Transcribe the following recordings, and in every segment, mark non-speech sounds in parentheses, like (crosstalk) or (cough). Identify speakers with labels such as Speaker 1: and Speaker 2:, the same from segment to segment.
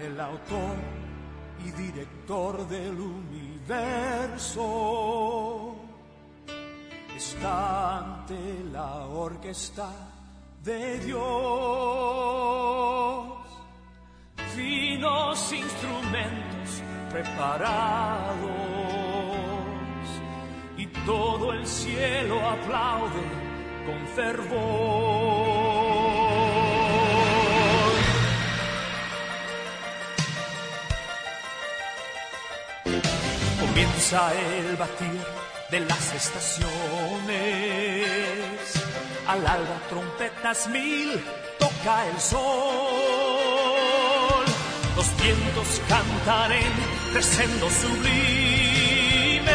Speaker 1: el autor y director del universo, está ante la orquesta de Dios. Finos instrumentos preparados y todo el cielo aplaude con fervor. Comienza el batir de las estaciones. Al alba trompetas mil, toca el sol. Los vientos cantan en crescendo sublime.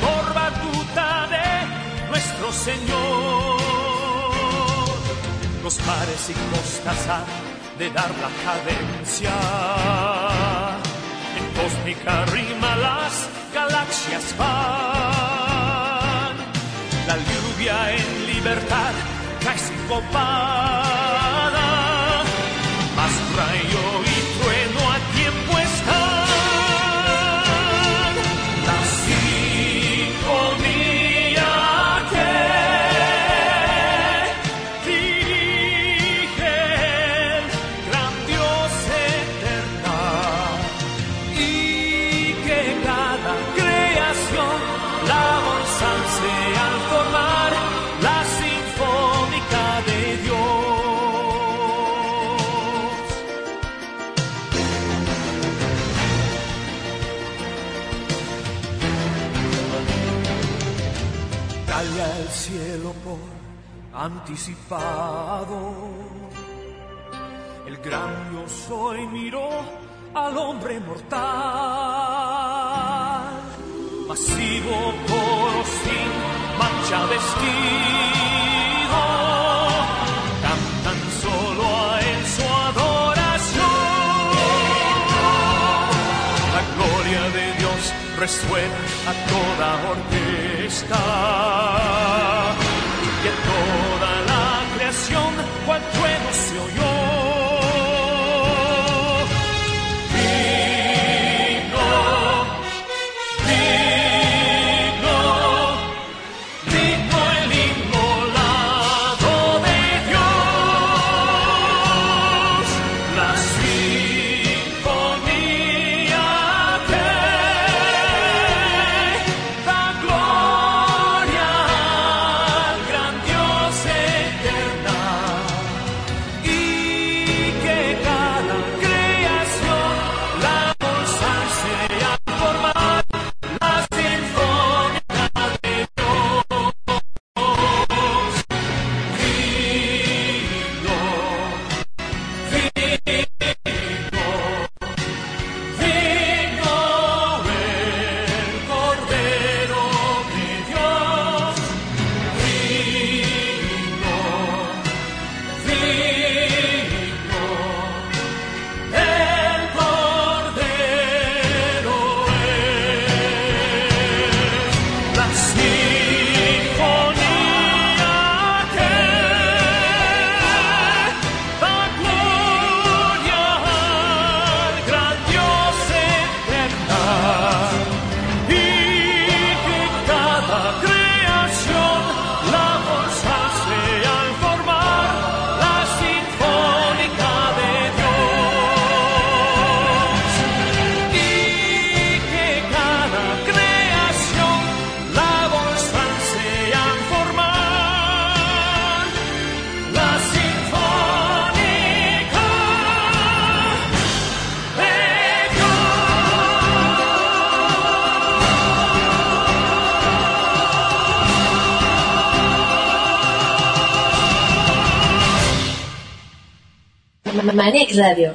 Speaker 1: Por batuta de nuestro Señor. Los mares y costas han de dar la cadencia cósmica rima las galaxias van. La lluvia en libertad cae sincopada. Anticipado. El gran yo soy miró al hombre mortal. Masivo coro sin mancha vestido. Cantan solo a él su adoración. La gloria de Dios resuena a toda orquesta creación
Speaker 2: Manic Radio,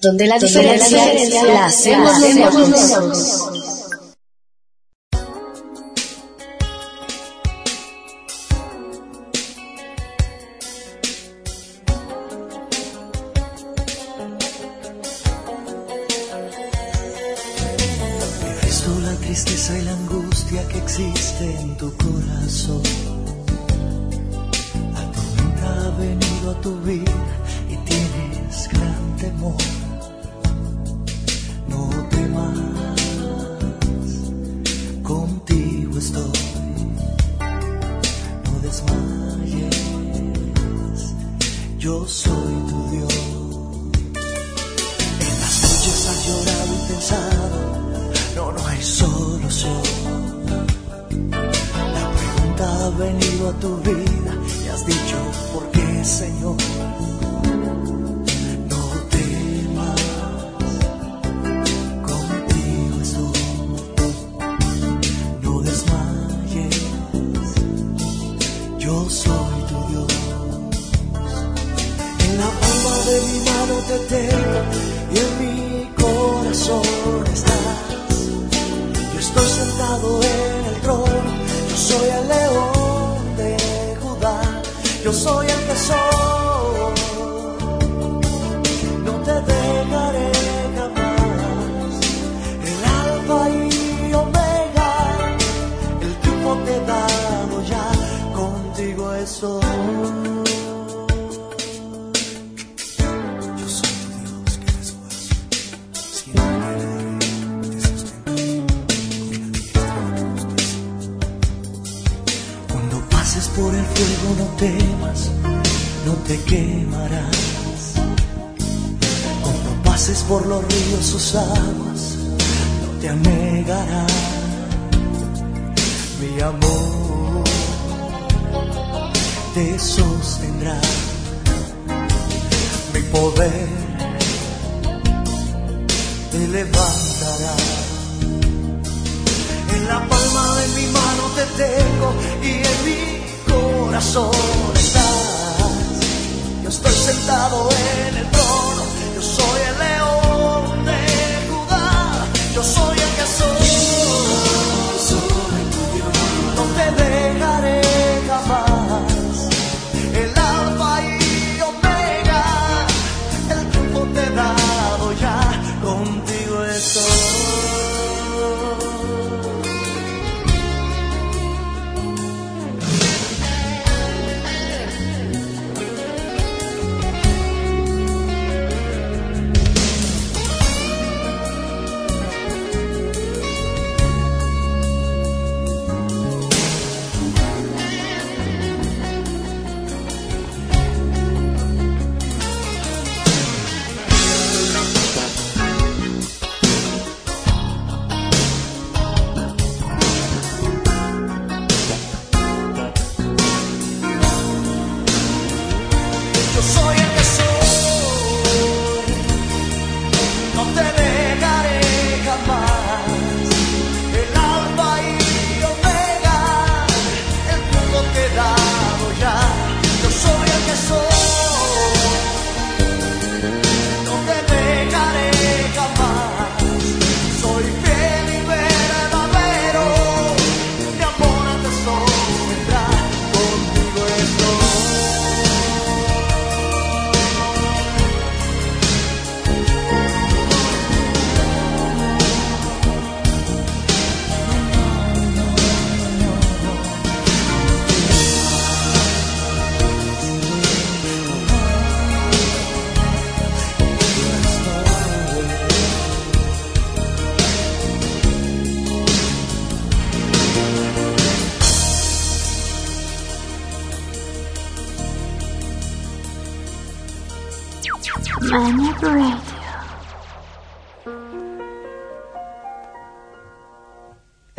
Speaker 2: donde la diferencia la hacemos nosotros.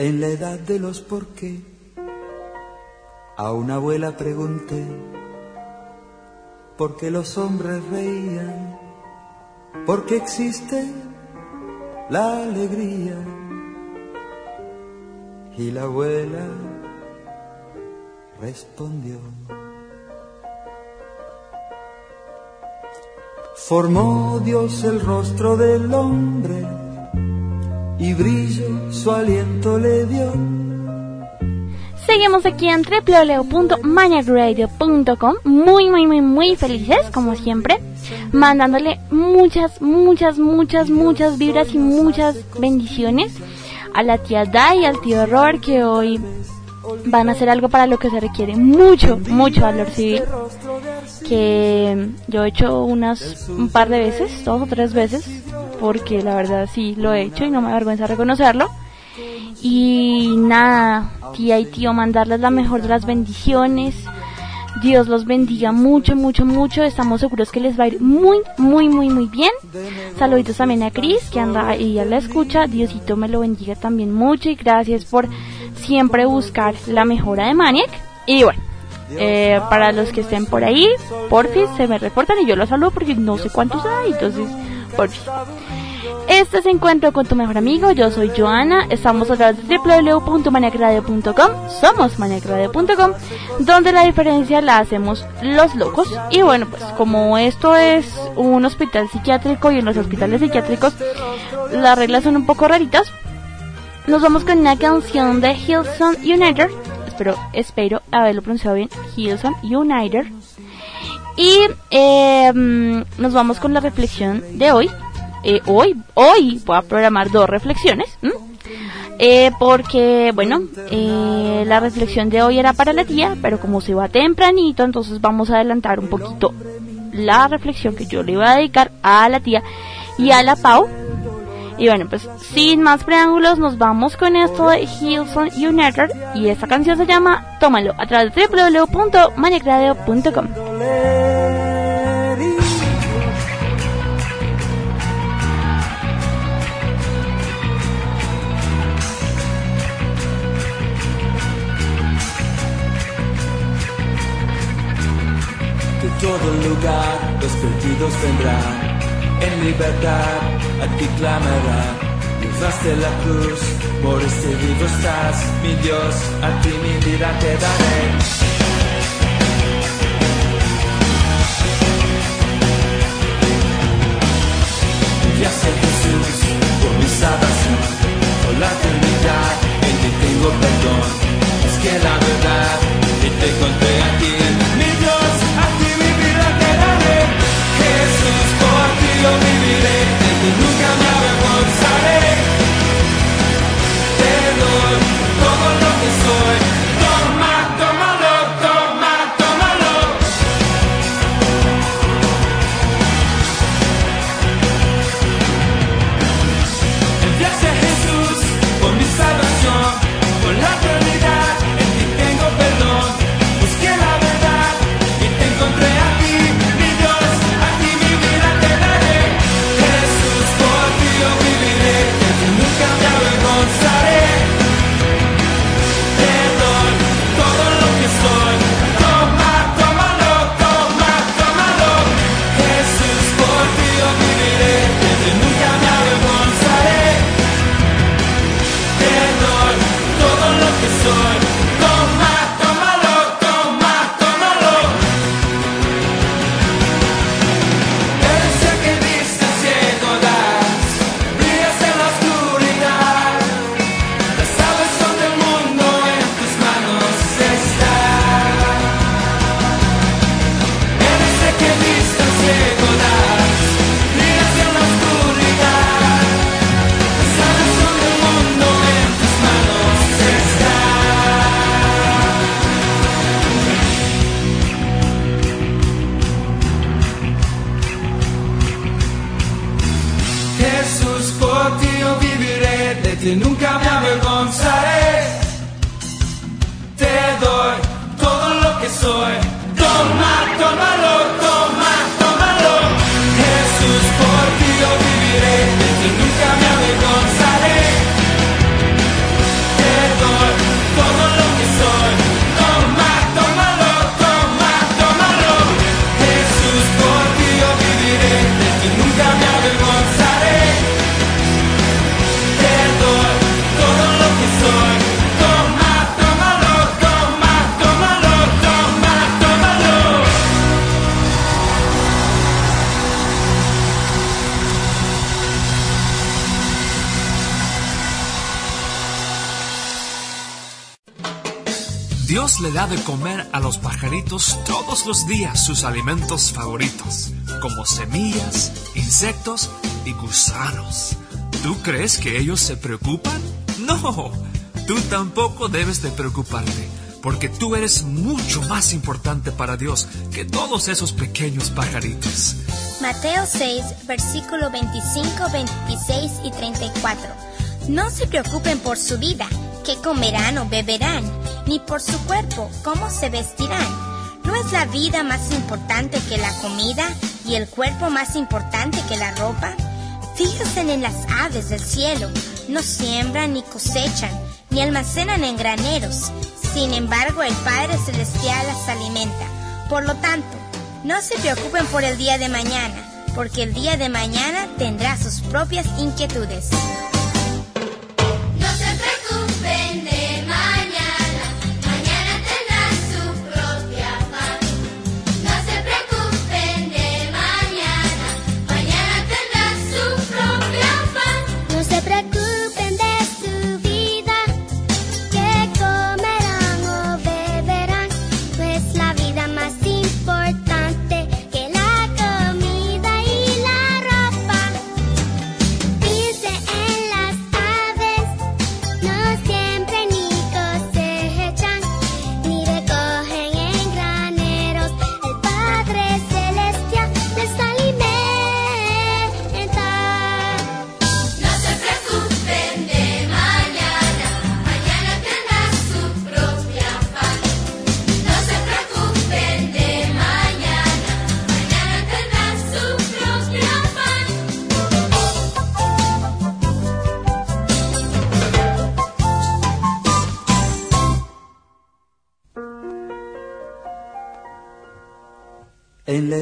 Speaker 3: En la
Speaker 4: edad de los por qué, a una abuela pregunté por qué los hombres reían, por qué existe la alegría. Y la abuela respondió. Formó Dios el rostro del hombre y brillo su aliento le dio.
Speaker 5: Seguimos aquí en www.maniagradio.com muy muy muy muy felices como siempre mandándole muchas muchas muchas muchas vibras y muchas bendiciones a la tía Dai y al tío Robert que hoy van a hacer algo para lo que se requiere mucho, mucho valor civil. Que yo he hecho unas un par de veces, dos o tres veces, porque la verdad sí lo he hecho y no me avergüenza reconocerlo. Y nada, tía y tío, mandarles la mejor de las bendiciones. Dios los bendiga mucho, mucho, mucho. Estamos seguros que les va a ir muy, muy, muy, muy bien. Saluditos también a Cris, que anda ahí a la escucha. Diosito me lo bendiga también mucho y gracias por siempre buscar la mejora de Maniac. Y bueno, eh, para los que estén por ahí, porfis, se me reportan y yo los saludo porque no sé cuántos hay, entonces, porfis. Este es Encuentro con tu mejor amigo, yo soy Joana, estamos a través de www.maniacradio.com, somos maniacradio.com, donde la diferencia la hacemos los locos. Y bueno, pues como esto es un hospital psiquiátrico y en los hospitales psiquiátricos las reglas son un poco raritas, nos vamos con una canción de Hillsong United, espero, espero haberlo pronunciado bien, Hillsong United. Y eh, nos vamos con la reflexión de hoy, eh, hoy, hoy voy a programar dos reflexiones. Eh, porque, bueno, eh, la reflexión de hoy era para la tía, pero como se va tempranito, entonces vamos a adelantar un poquito la reflexión que yo le iba a dedicar a la tía y a la Pau. Y bueno, pues sin más preámbulos, nos vamos con esto de Hillsong United y esta canción se llama Tómalo a través de
Speaker 3: vendrán, en libertad a ti clamarán. Luz de la cruz, por este vivo estás, mi Dios, a ti mi vida te daré. Gracias Jesús por mi salvación, por la eternidad, en ti tengo perdón, es que la
Speaker 6: días sus alimentos favoritos, como semillas, insectos y gusanos. ¿Tú crees que ellos se preocupan? No. tú tampoco debes de preocuparte, porque tú eres mucho más importante para Dios que todos esos pequeños pajaritos.
Speaker 7: Mateo 6, versículo 25, 26 y 34. No se preocupen por su vida, qué comerán o beberán, ni por su cuerpo, cómo se vestirán. ¿No es la vida más importante que la comida y el cuerpo más importante que la ropa? Fíjense en las aves del cielo, no siembran ni cosechan, ni almacenan en graneros. Sin embargo, el Padre Celestial las alimenta. Por lo tanto, no se preocupen por el día de mañana, porque el día de mañana tendrá sus propias inquietudes.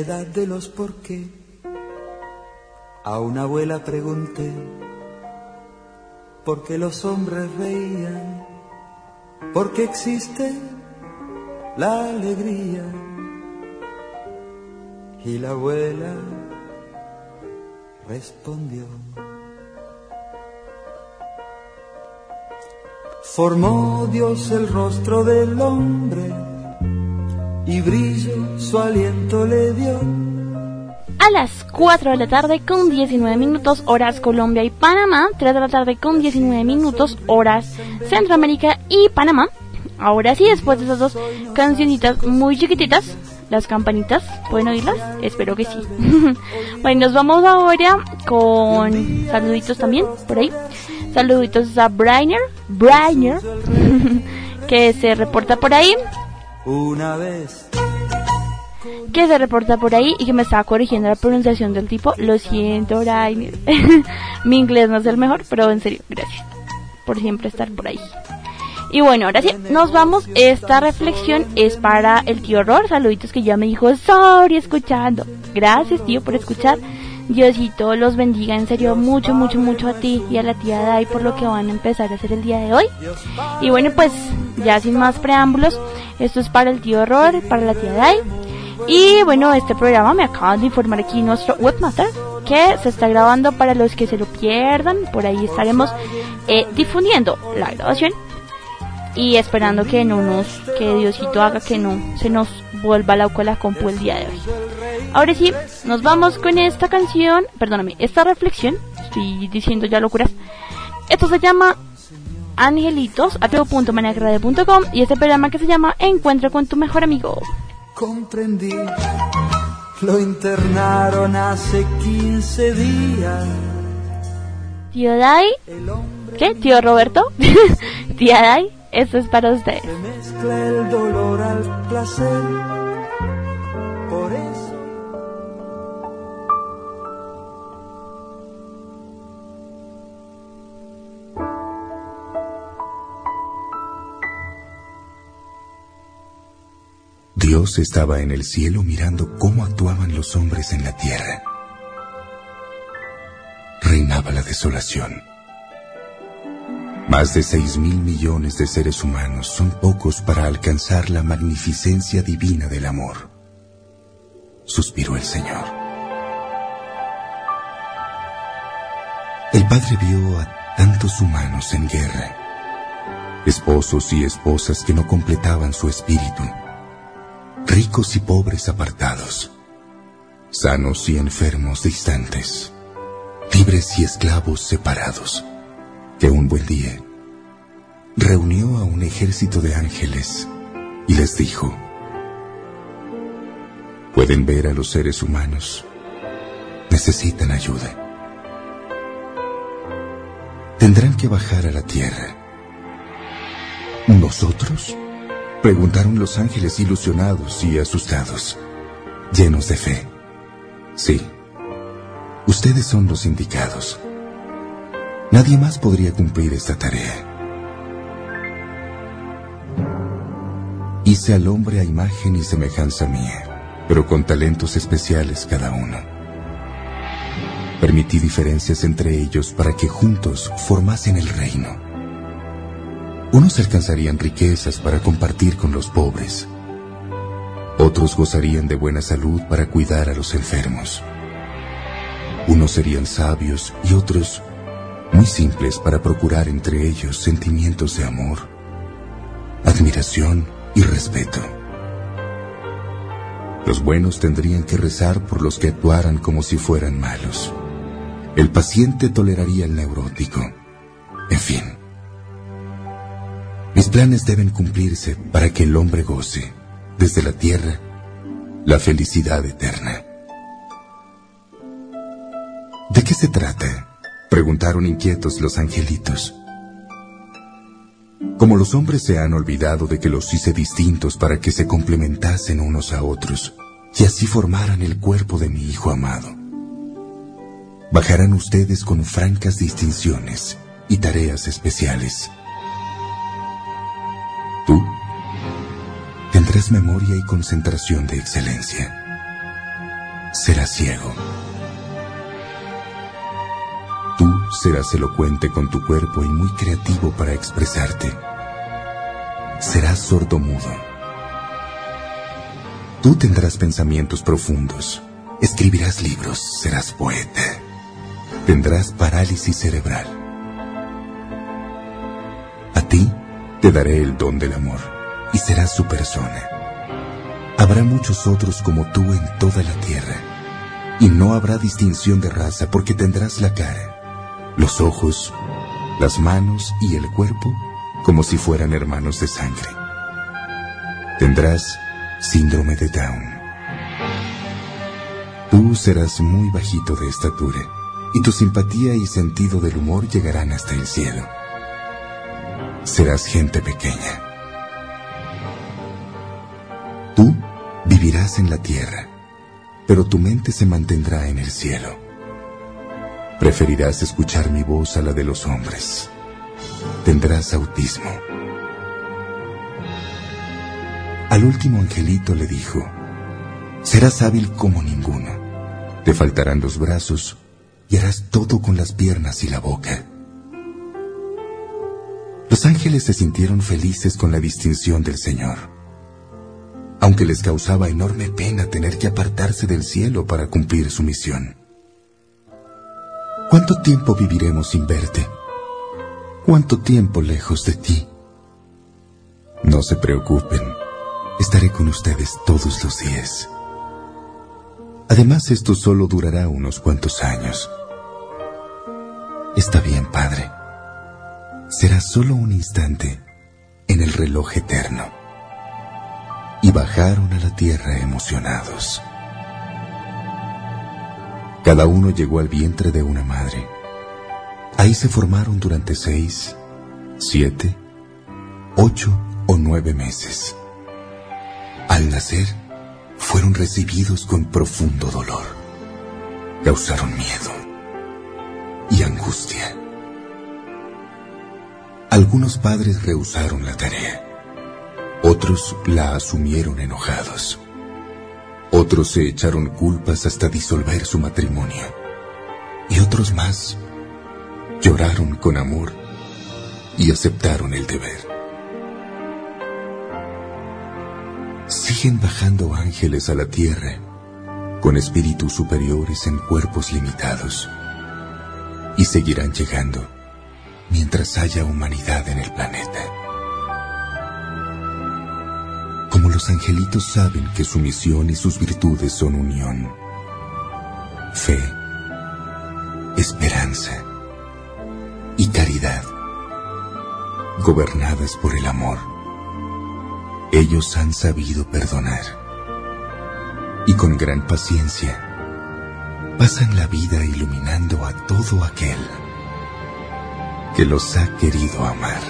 Speaker 4: De los por qué, a una abuela pregunté por qué los hombres reían, por qué existe la alegría. Y la abuela respondió. Formó Dios el rostro del hombre y brillo su aliento le dio.
Speaker 5: A las 4 de la tarde con 19 minutos horas Colombia y Panamá, 3 de la tarde con 19 minutos horas Centroamérica y Panamá. Ahora sí, después de esas dos cancioncitas muy chiquititas, las campanitas, ¿pueden oírlas? Espero que sí. (laughs) bueno, nos vamos ahora con saluditos también, por ahí. Saluditos a Brainer, Brainer, (laughs) que se reporta por ahí
Speaker 4: una vez.
Speaker 5: Que se reporta por ahí y que me estaba corrigiendo la pronunciación del tipo. Lo siento, Rainer. (laughs) Mi inglés no es el mejor, pero en serio, gracias por siempre estar por ahí. Y bueno, ahora sí, nos vamos. Esta reflexión es para el tío Horror. Saluditos que ya me dijo, sorry, escuchando. Gracias, tío, por escuchar. Diosito los bendiga en serio mucho, mucho, mucho a ti y a la tía Dai por lo que van a empezar a hacer el día de hoy. Y bueno, pues ya sin más preámbulos, esto es para el tío Horror, para la tía Dai. Y bueno, este programa me acaban de informar aquí nuestro webmaster que se está grabando para los que se lo pierdan. Por ahí estaremos eh, difundiendo la grabación y esperando que no nos, que Diosito haga que no se nos vuelva la la compu el día de hoy. Ahora sí, nos vamos con esta canción, perdóname, esta reflexión, estoy diciendo ya locuras. Esto se llama Angelitos, a todo.manacrade.com y este programa que se llama Encuentro con tu mejor amigo.
Speaker 4: Comprendí, lo internaron hace 15 días.
Speaker 5: Tío Dai, ¿qué? Tío Roberto, (laughs) tía Dai, esto es para ustedes.
Speaker 4: Se mezcla el dolor al placer, por eso
Speaker 8: Dios estaba en el cielo mirando cómo actuaban los hombres en la tierra. Reinaba la desolación. Más de seis mil millones de seres humanos son pocos para alcanzar la magnificencia divina del amor. Suspiró el Señor. El Padre vio a tantos humanos en guerra, esposos y esposas que no completaban su espíritu ricos y pobres apartados, sanos y enfermos distantes, libres y esclavos separados, que un buen día reunió a un ejército de ángeles y les dijo, pueden ver a los seres humanos, necesitan ayuda. Tendrán que bajar a la tierra. ¿Nosotros? Preguntaron los ángeles ilusionados y asustados, llenos de fe. Sí, ustedes son los indicados. Nadie más podría cumplir esta tarea. Hice al hombre a imagen y semejanza mía, pero con talentos especiales cada uno. Permití diferencias entre ellos para que juntos formasen el reino. Unos alcanzarían riquezas para compartir con los pobres. Otros gozarían de buena salud para cuidar a los enfermos. Unos serían sabios y otros muy simples para procurar entre ellos sentimientos de amor, admiración y respeto. Los buenos tendrían que rezar por los que actuaran como si fueran malos. El paciente toleraría el neurótico. En fin. Mis planes deben cumplirse para que el hombre goce, desde la tierra, la felicidad eterna. ¿De qué se trata? Preguntaron inquietos los angelitos. Como los hombres se han olvidado de que los hice distintos para que se complementasen unos a otros y así formaran el cuerpo de mi Hijo amado. Bajarán ustedes con francas distinciones y tareas especiales. Tú tendrás memoria y concentración de excelencia. Serás ciego. Serás elocuente con tu cuerpo y muy creativo para expresarte. Serás sordomudo. Tú tendrás pensamientos profundos. Escribirás libros. Serás poeta. Tendrás parálisis cerebral. A ti te daré el don del amor y serás su persona. Habrá muchos otros como tú en toda la tierra y no habrá distinción de raza porque tendrás la cara, los ojos, las manos y el cuerpo como si fueran hermanos de sangre. Tendrás síndrome de Down. Tú serás muy bajito de estatura y tu simpatía y sentido del humor llegarán hasta el cielo. Serás gente pequeña. Tú vivirás en la tierra, pero tu mente se mantendrá en el cielo. Preferirás escuchar mi voz a la de los hombres. Tendrás autismo. Al último angelito le dijo, serás hábil como ninguno. Te faltarán los brazos y harás todo con las piernas y la boca. Los ángeles se sintieron felices con la distinción del Señor, aunque les causaba enorme pena tener que apartarse del cielo para cumplir su misión. ¿Cuánto tiempo viviremos sin verte? ¿Cuánto tiempo lejos de ti? No se preocupen, estaré con ustedes todos los días. Además, esto solo durará unos cuantos años. Está bien, Padre. Será solo un instante en el reloj eterno. Y bajaron a la tierra emocionados. Cada uno llegó al vientre de una madre. Ahí se formaron durante seis, siete, ocho o nueve meses. Al nacer, fueron recibidos con profundo dolor. Causaron miedo y angustia. Algunos padres rehusaron la tarea. Otros la asumieron enojados. Otros se echaron culpas hasta disolver su matrimonio. Y otros más lloraron con amor y aceptaron el deber. Siguen bajando ángeles a la tierra con espíritus superiores en cuerpos limitados y seguirán llegando mientras haya humanidad en el planeta. Como los angelitos saben que su misión y sus virtudes son unión, fe, esperanza y caridad, gobernadas por el amor. Ellos han sabido perdonar y con gran paciencia pasan la vida iluminando a todo aquel que los ha querido amar.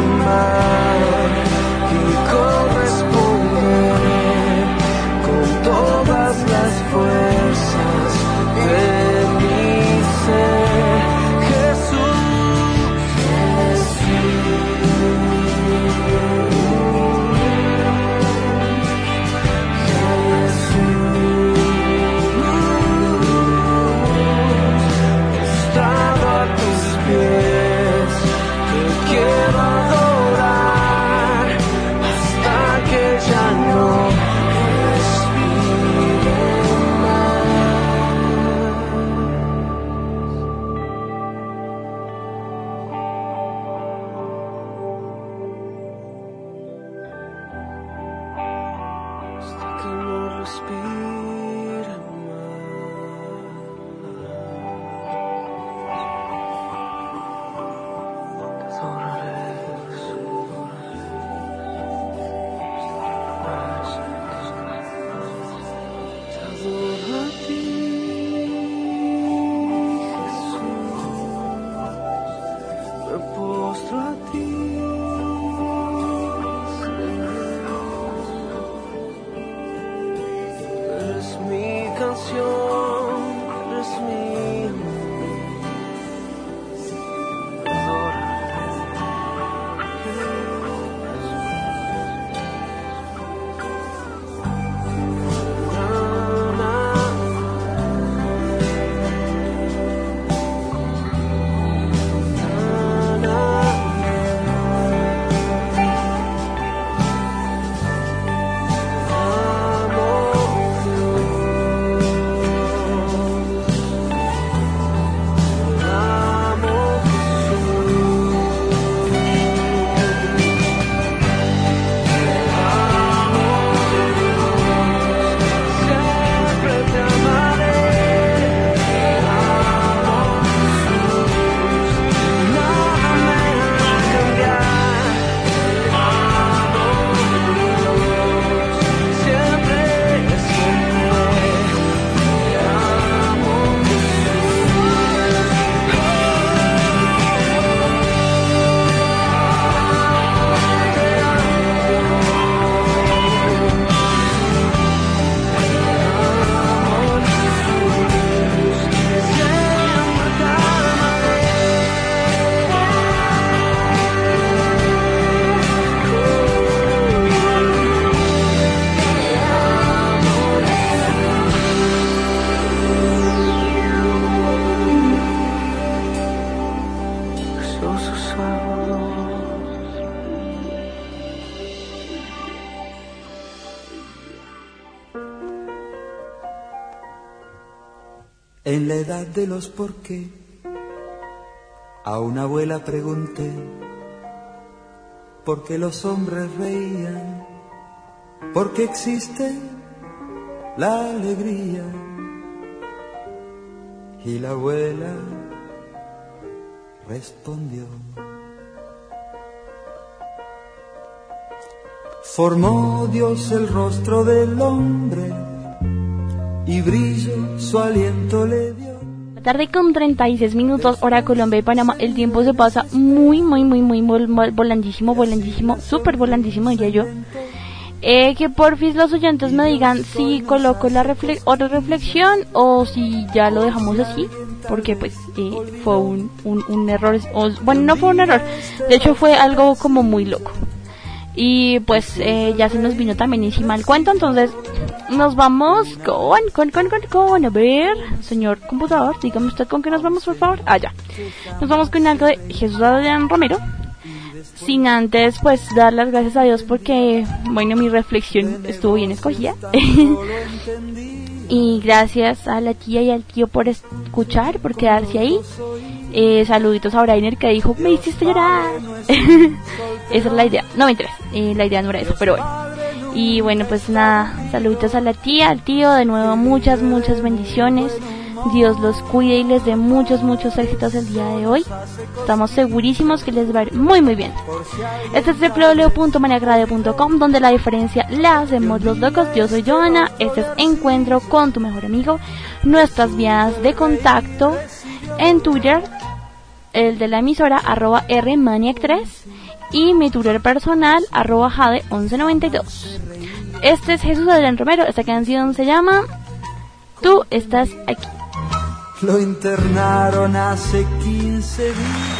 Speaker 9: remember De
Speaker 4: los por qué, a una abuela pregunté por qué los hombres reían, por qué existe la alegría. Y la abuela respondió. Formó Dios el rostro del hombre y brillo su aliento le
Speaker 5: tarde con 36 minutos, hora Colombia y Panamá. El tiempo se pasa muy, muy, muy, muy vol- vol- volandísimo, volandísimo, súper volandísimo, diría yo. Eh, que por fin los oyentes me digan si coloco la refle- otra reflexión o si ya lo dejamos así, porque pues eh, fue un, un, un error, o- bueno, no fue un error, de hecho fue algo como muy loco. Y pues eh, ya se nos vino también encima el cuento, entonces nos vamos con, con, con, con, con, a ver, señor computador, dígame usted con qué nos vamos, por favor. Ah, ya. Nos vamos con algo de Jesús Adrián Romero. Sin antes, pues, dar las gracias a Dios porque, bueno, mi reflexión estuvo bien escogida. (laughs) y gracias a la tía y al tío por escuchar, por quedarse ahí. Eh, saluditos a Brainer que dijo, me hiciste llorar. (laughs) Esa es la idea. No me interesa. Eh, la idea no era eso, pero bueno. Y bueno, pues nada, saluditos a la tía, al tío, de nuevo muchas, muchas bendiciones. Dios los cuide y les dé muchos, muchos éxitos el día de hoy. Estamos segurísimos que les va a ir muy, muy bien. Este es www.maniacradio.com donde la diferencia la hacemos los locos. Yo soy Joana. Este es Encuentro con tu mejor amigo. Nuestras vías de contacto en Twitter, el de la emisora arroba rmaniac3 y mi Twitter personal arroba jade1192. Este es Jesús Adrián Romero. Esta canción se llama Tú estás aquí.
Speaker 4: Lo internaron hace 15 días.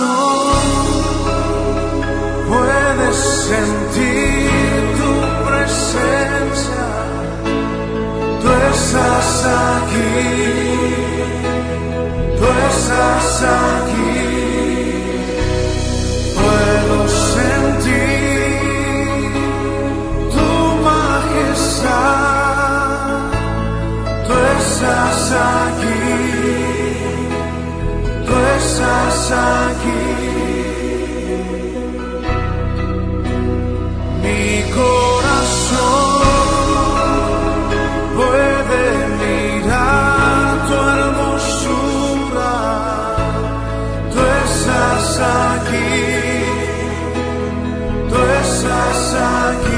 Speaker 10: Corazón puede sentir tú estás aquí, tú estás aquí, puedo sentir tu majestad, tú estás aquí, estás aquí. Mi puede mirar tu hermosura, tú estás aquí, tú estás aquí.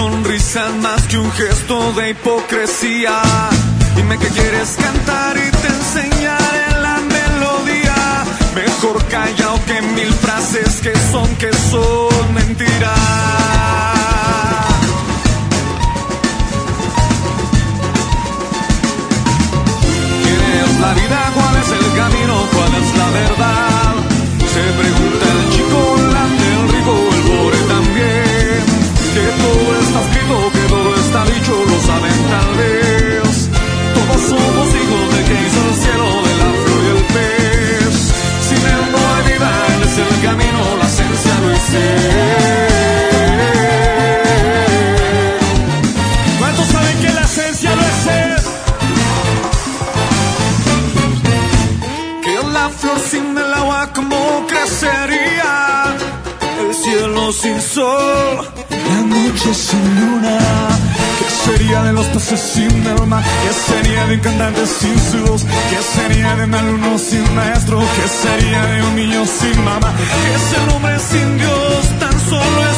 Speaker 10: sonrisa más que un gesto de hipocresía. Dime que quieres cantar y te enseñaré la melodía. Mejor callado que mil frases que son, que son mentiras. ¿Quién es la vida? ¿Cuál es el camino? ¿Cuál es la verdad? Se pregunta ¿Cuántos saben que la esencia no es ser? Que la flor sin el agua, ¿cómo crecería? El cielo sin sol, la noche sin luna sería de los peces sin alma? ¿Qué sería de un cantante sin su voz? ¿Qué sería de un alumno sin maestro? ¿Qué sería de un niño sin mamá? ¿Qué es el hombre sin Dios? Tan solo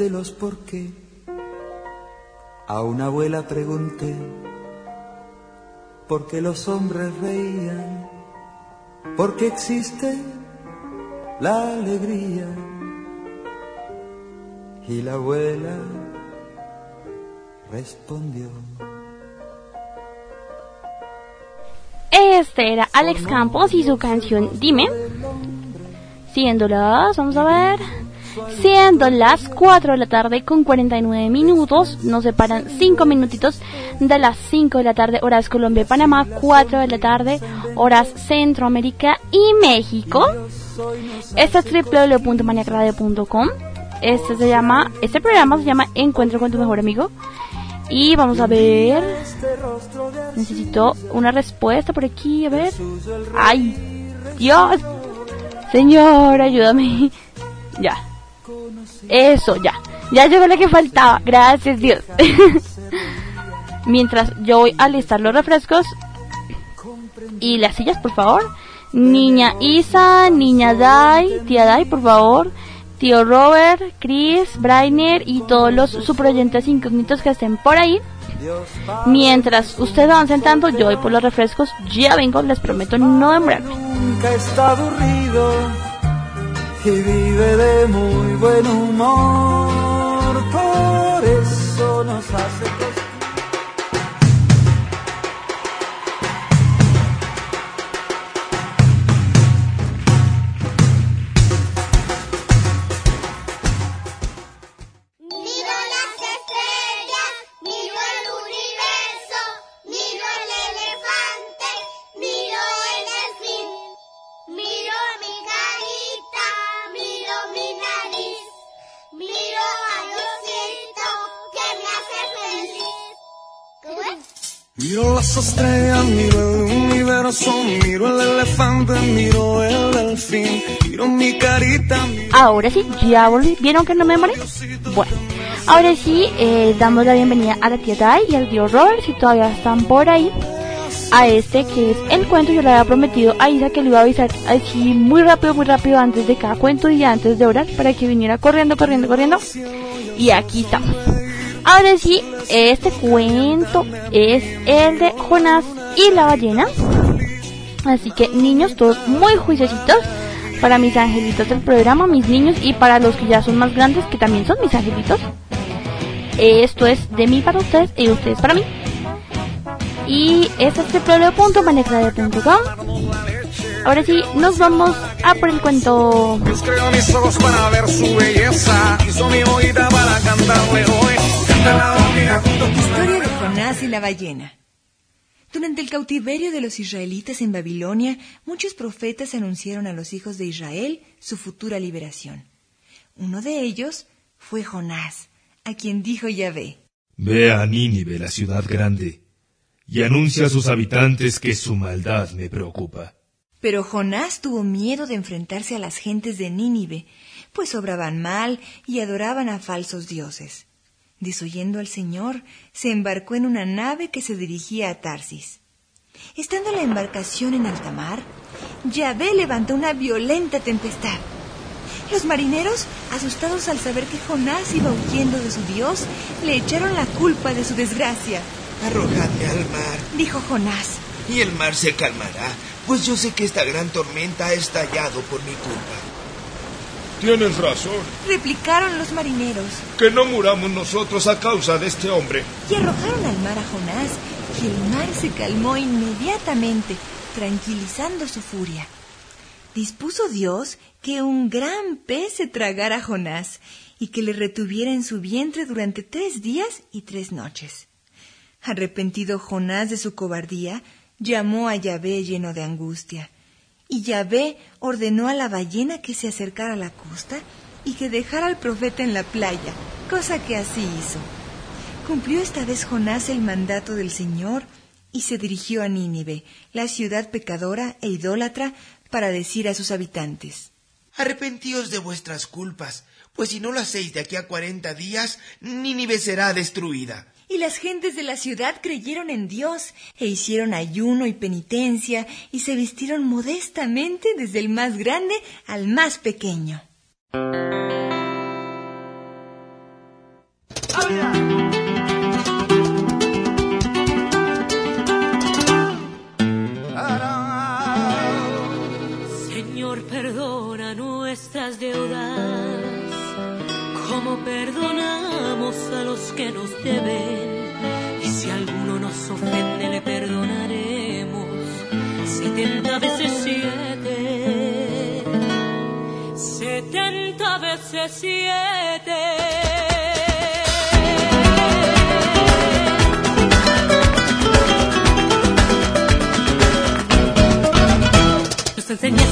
Speaker 10: de
Speaker 4: los por qué, a una abuela pregunté por qué los hombres reían, por qué existe la alegría. Y la abuela respondió.
Speaker 5: Este era Alex Campos y su canción Dime. Siendo las, vamos a ver, siendo las 4 de la tarde con 49 minutos, nos separan 5 minutitos de las 5 de la tarde, horas Colombia y Panamá, 4 de la tarde, horas Centroamérica y México. Este es www.maniacradio.com. Este se llama, este programa se llama Encuentro con tu mejor amigo. Y vamos a ver. Necesito una respuesta por aquí, a ver. ¡Ay! ¡Dios! Señor, ayúdame. (laughs) Ya. Eso, ya. Ya llegó la que faltaba. Gracias, Dios. (laughs) Mientras yo voy a listar los refrescos. Y las sillas, por favor. Niña Isa, niña Dai, tía Dai, por favor. Tío Robert, Chris, Brainer y todos los suproyentes incógnitos que estén por ahí. Mientras ustedes van sentando, yo voy por los refrescos. Ya vengo, les prometo no demorarme.
Speaker 4: Nunca está aburrido y vive de muy buen humor. Por eso nos hace
Speaker 5: Ahora sí, ya volví. ¿Vieron que no me morí? Bueno, ahora sí, eh, damos la bienvenida a la tía Dai y al tío Robert, si todavía están por ahí, a este que es el cuento. Yo le había prometido a Isa que le iba a avisar así muy rápido, muy rápido antes de cada cuento y antes de orar para que viniera corriendo, corriendo, corriendo. Y aquí estamos. Ahora sí, este cuento es el de Jonás y la ballena. Así que niños, todos muy juiciositos para mis angelitos del programa, mis niños y para los que ya son más grandes, que también son mis angelitos. Esto es de mí para ustedes y ustedes para mí. Y este es www.manecradio.com. Ahora sí, nos vamos a por el cuento.
Speaker 11: Historia de Jonás y la ballena. Durante el cautiverio de los israelitas en Babilonia, muchos profetas anunciaron a los hijos de Israel su futura liberación. Uno de ellos fue Jonás, a quien dijo Yahvé.
Speaker 12: Ve a Nínive, la ciudad grande, y anuncia a sus habitantes que su maldad me preocupa.
Speaker 11: Pero Jonás tuvo miedo de enfrentarse a las gentes de Nínive, pues obraban mal y adoraban a falsos dioses. Desoyendo al Señor, se embarcó en una nave que se dirigía a Tarsis. Estando la embarcación en alta mar, Yahvé levantó una violenta tempestad. Los marineros, asustados al saber que Jonás iba huyendo de su Dios, le echaron la culpa de su desgracia.
Speaker 13: Arrojadme al mar,
Speaker 11: Dijo Jonás,
Speaker 13: y el mar se calmará, pues yo sé que esta gran tormenta ha estallado por mi culpa.
Speaker 14: Tienes razón.
Speaker 11: replicaron los marineros,
Speaker 14: Que no muramos nosotros a causa de este hombre.
Speaker 11: y arrojaron al mar a Jonás, y el mar se calmó inmediatamente, tranquilizando su furia. Dispuso Dios que un gran pez se tragara a Jonás y que le retuviera en su vientre durante tres días y tres noches. Arrepentido Jonás de su cobardía, llamó a Yahvé lleno de angustia. Y Yahvé ordenó a la ballena que se acercara a la costa y que dejara al profeta en la playa, cosa que así hizo. Cumplió esta vez Jonás el mandato del Señor y se dirigió a Nínive, la ciudad pecadora e idólatra, para decir a sus habitantes.
Speaker 13: Arrepentíos de vuestras culpas, pues si no lo hacéis de aquí a cuarenta días, Nínive será destruida.
Speaker 11: Y las gentes de la ciudad creyeron en Dios e hicieron ayuno y penitencia y se vistieron modestamente desde el más grande al más pequeño.
Speaker 15: a los que nos deben. Y si alguno nos ofende, le perdonaremos. Setenta veces siete. Setenta veces siete. Nos enseña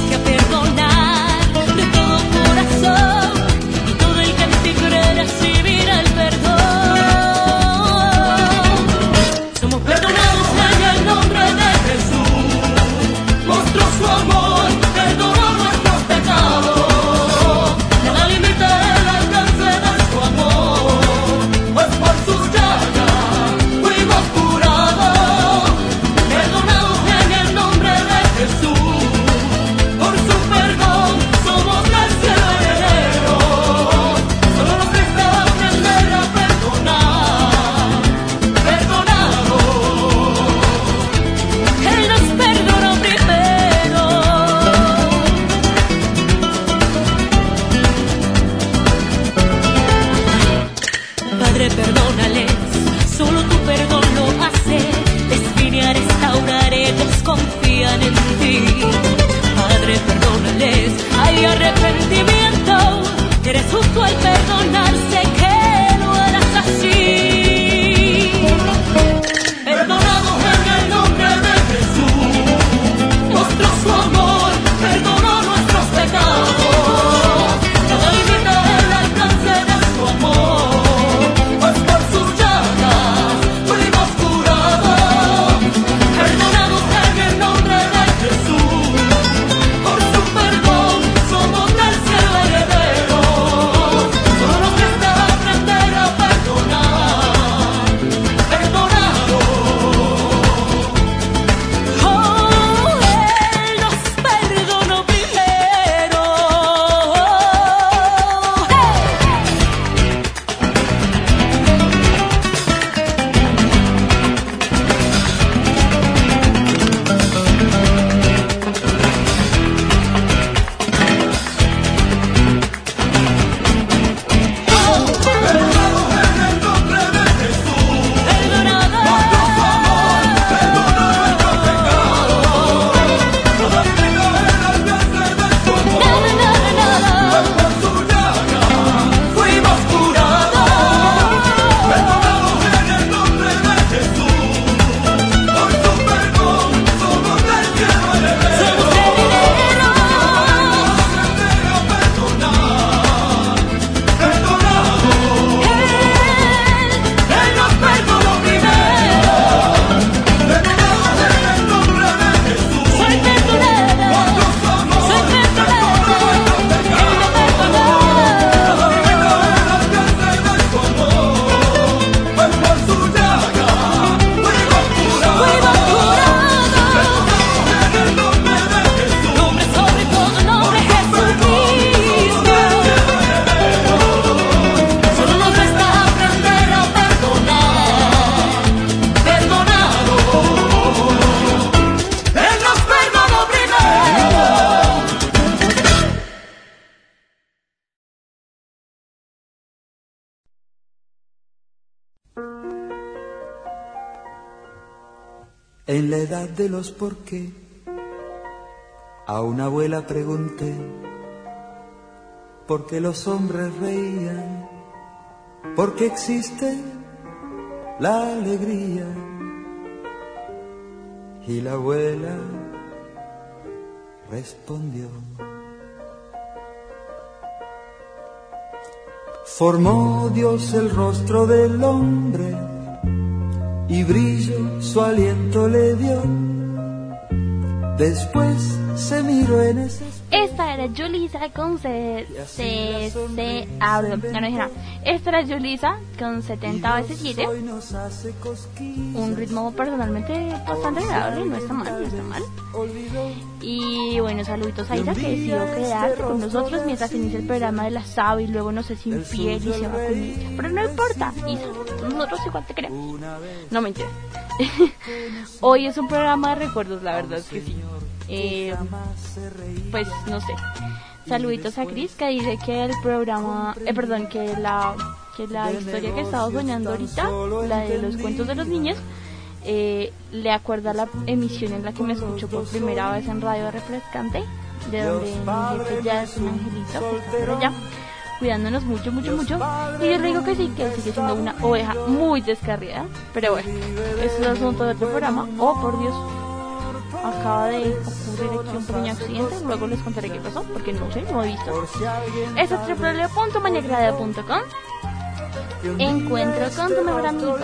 Speaker 15: La edad de los por qué, a una abuela pregunté por qué los hombres reían, por qué existe la alegría. Y la abuela respondió. Formó Dios el rostro del hombre y brillo su aliento le dio.
Speaker 4: Después se miró en ese
Speaker 5: Esta era Julisa con C, C, C, ah, no, no dije nada. Esta era Julisa con 70 veces 7. Un ritmo personalmente bastante agradable, no está mal, no está mal. Y bueno, saluditos a Isa que decidió quedar con nosotros mientras inicia el programa de la SAB y luego nos es infiel y se va con ella. Pero no importa, Isa, nosotros igual te queremos. No mentira. (laughs) Hoy es un programa de recuerdos, la verdad es que sí. Eh, pues no sé. Saluditos a Cris que dice que el programa, eh, perdón, que la que la historia que estaba soñando ahorita, la de los cuentos de los niños, eh, le acuerda la emisión en la que me escucho por primera vez en Radio Refrescante, de donde mi jefe ya es un angelito, que está por allá, cuidándonos mucho, mucho, mucho. Y yo le digo que sí, que él sigue siendo una oveja muy descarriada, pero bueno, es el asunto de otro programa. Oh, por Dios, acaba de ocurrir aquí un pequeño accidente, luego les contaré qué pasó, porque no sé, no he visto. Es www.mañagrada.com Encuentro con tu mejor amigo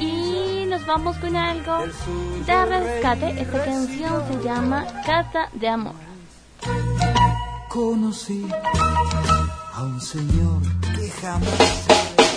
Speaker 5: y nos vamos con algo de rescate. Esta canción se llama Casa de Amor.
Speaker 4: Conocí a un señor que jamás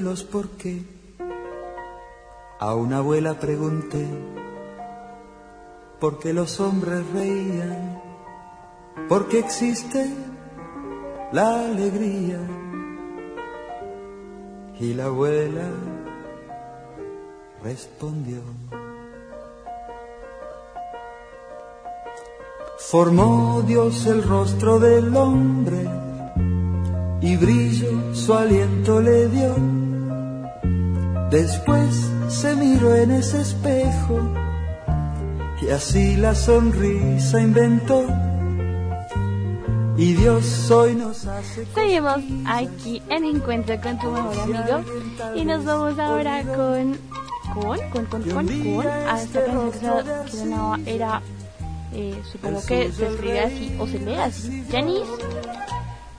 Speaker 4: los por qué, a una abuela pregunté por qué los hombres reían, por qué existe la alegría. Y la abuela respondió. Formó Dios el rostro del hombre y brillo su aliento le dio. Después se miró en ese espejo y así la sonrisa inventó. Y Dios hoy nos hace
Speaker 5: Seguimos aquí en Encuentro con tu mejor amigo y nos vamos ahora con con con con con con a esta canción que sonaba era eh, supongo que se escribe así o se lee así Janice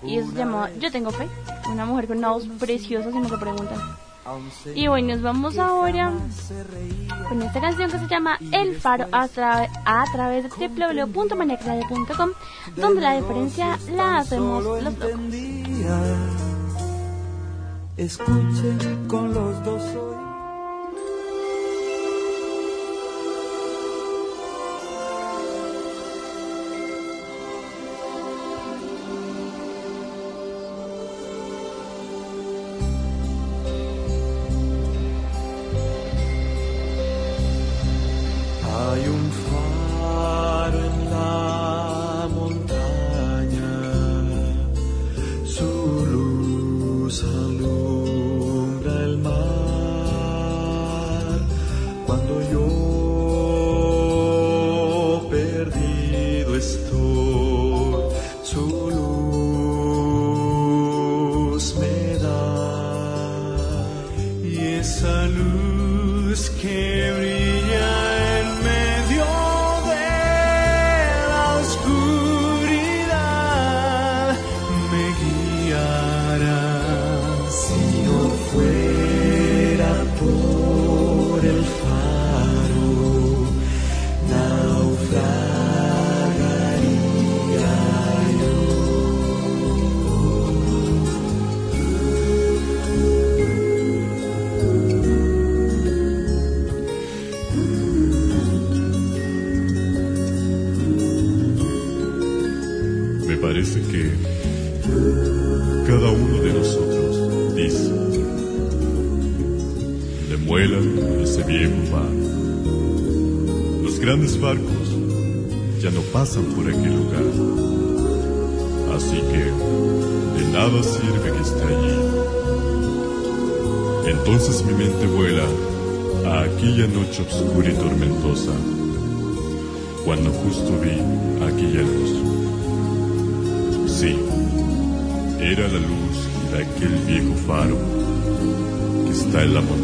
Speaker 5: y eso se llama Yo tengo fe una mujer con una voz preciosa si me lo preguntan y bueno nos vamos ahora con esta canción que se llama El Faro a, tra- a través de www.maniacradio.com donde la diferencia la hacemos los locos.
Speaker 4: Escuchen con los dos
Speaker 16: noche oscura y tormentosa, cuando justo vi aquella luz. Sí, era la luz de aquel viejo faro que está en la montaña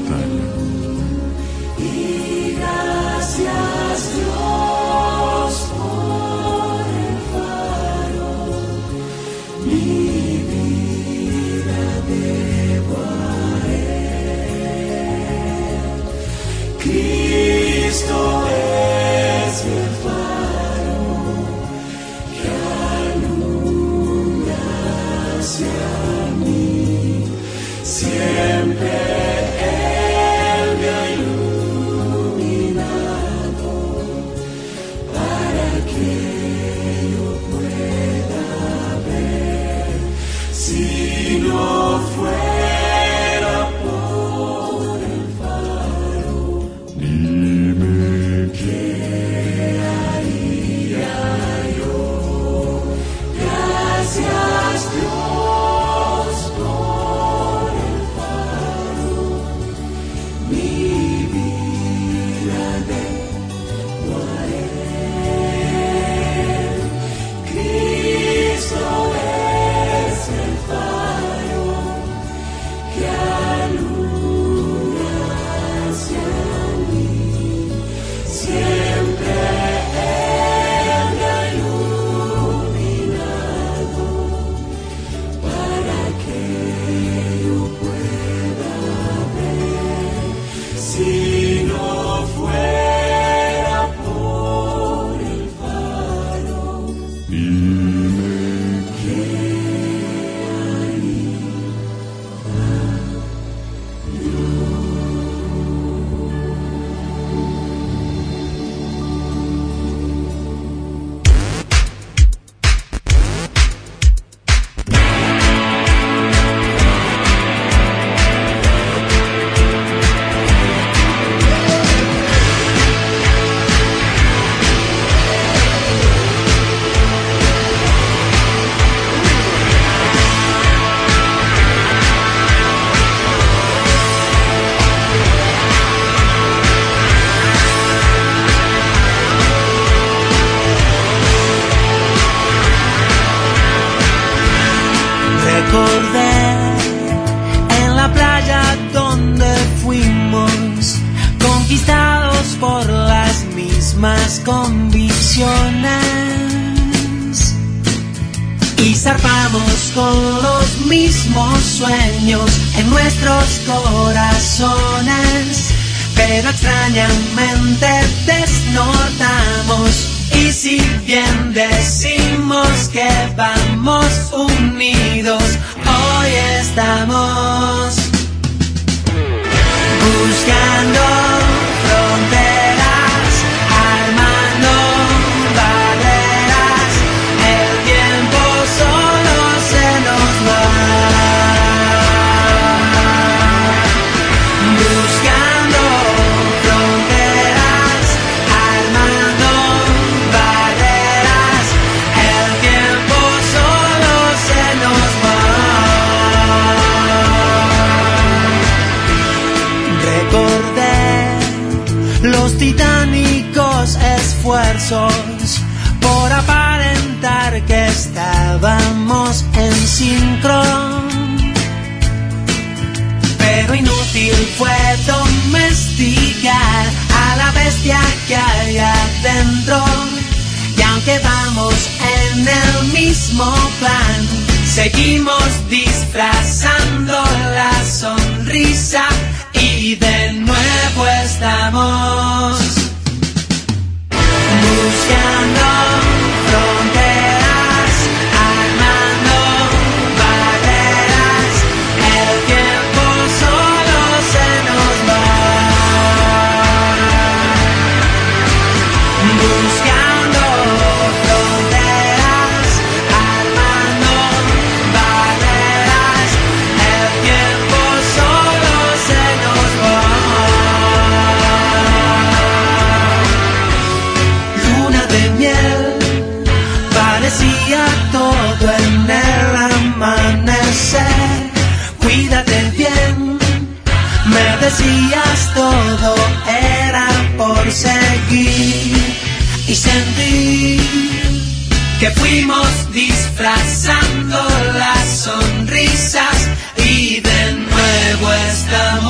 Speaker 17: estamos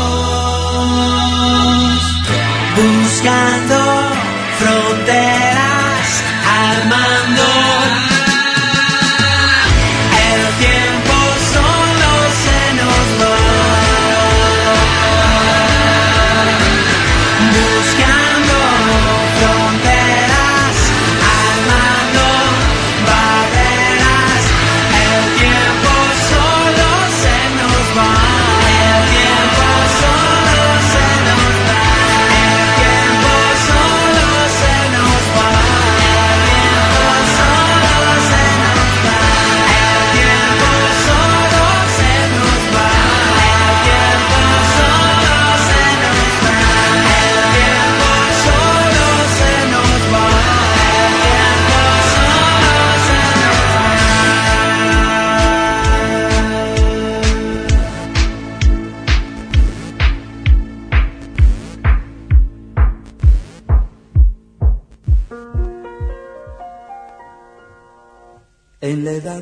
Speaker 17: buscando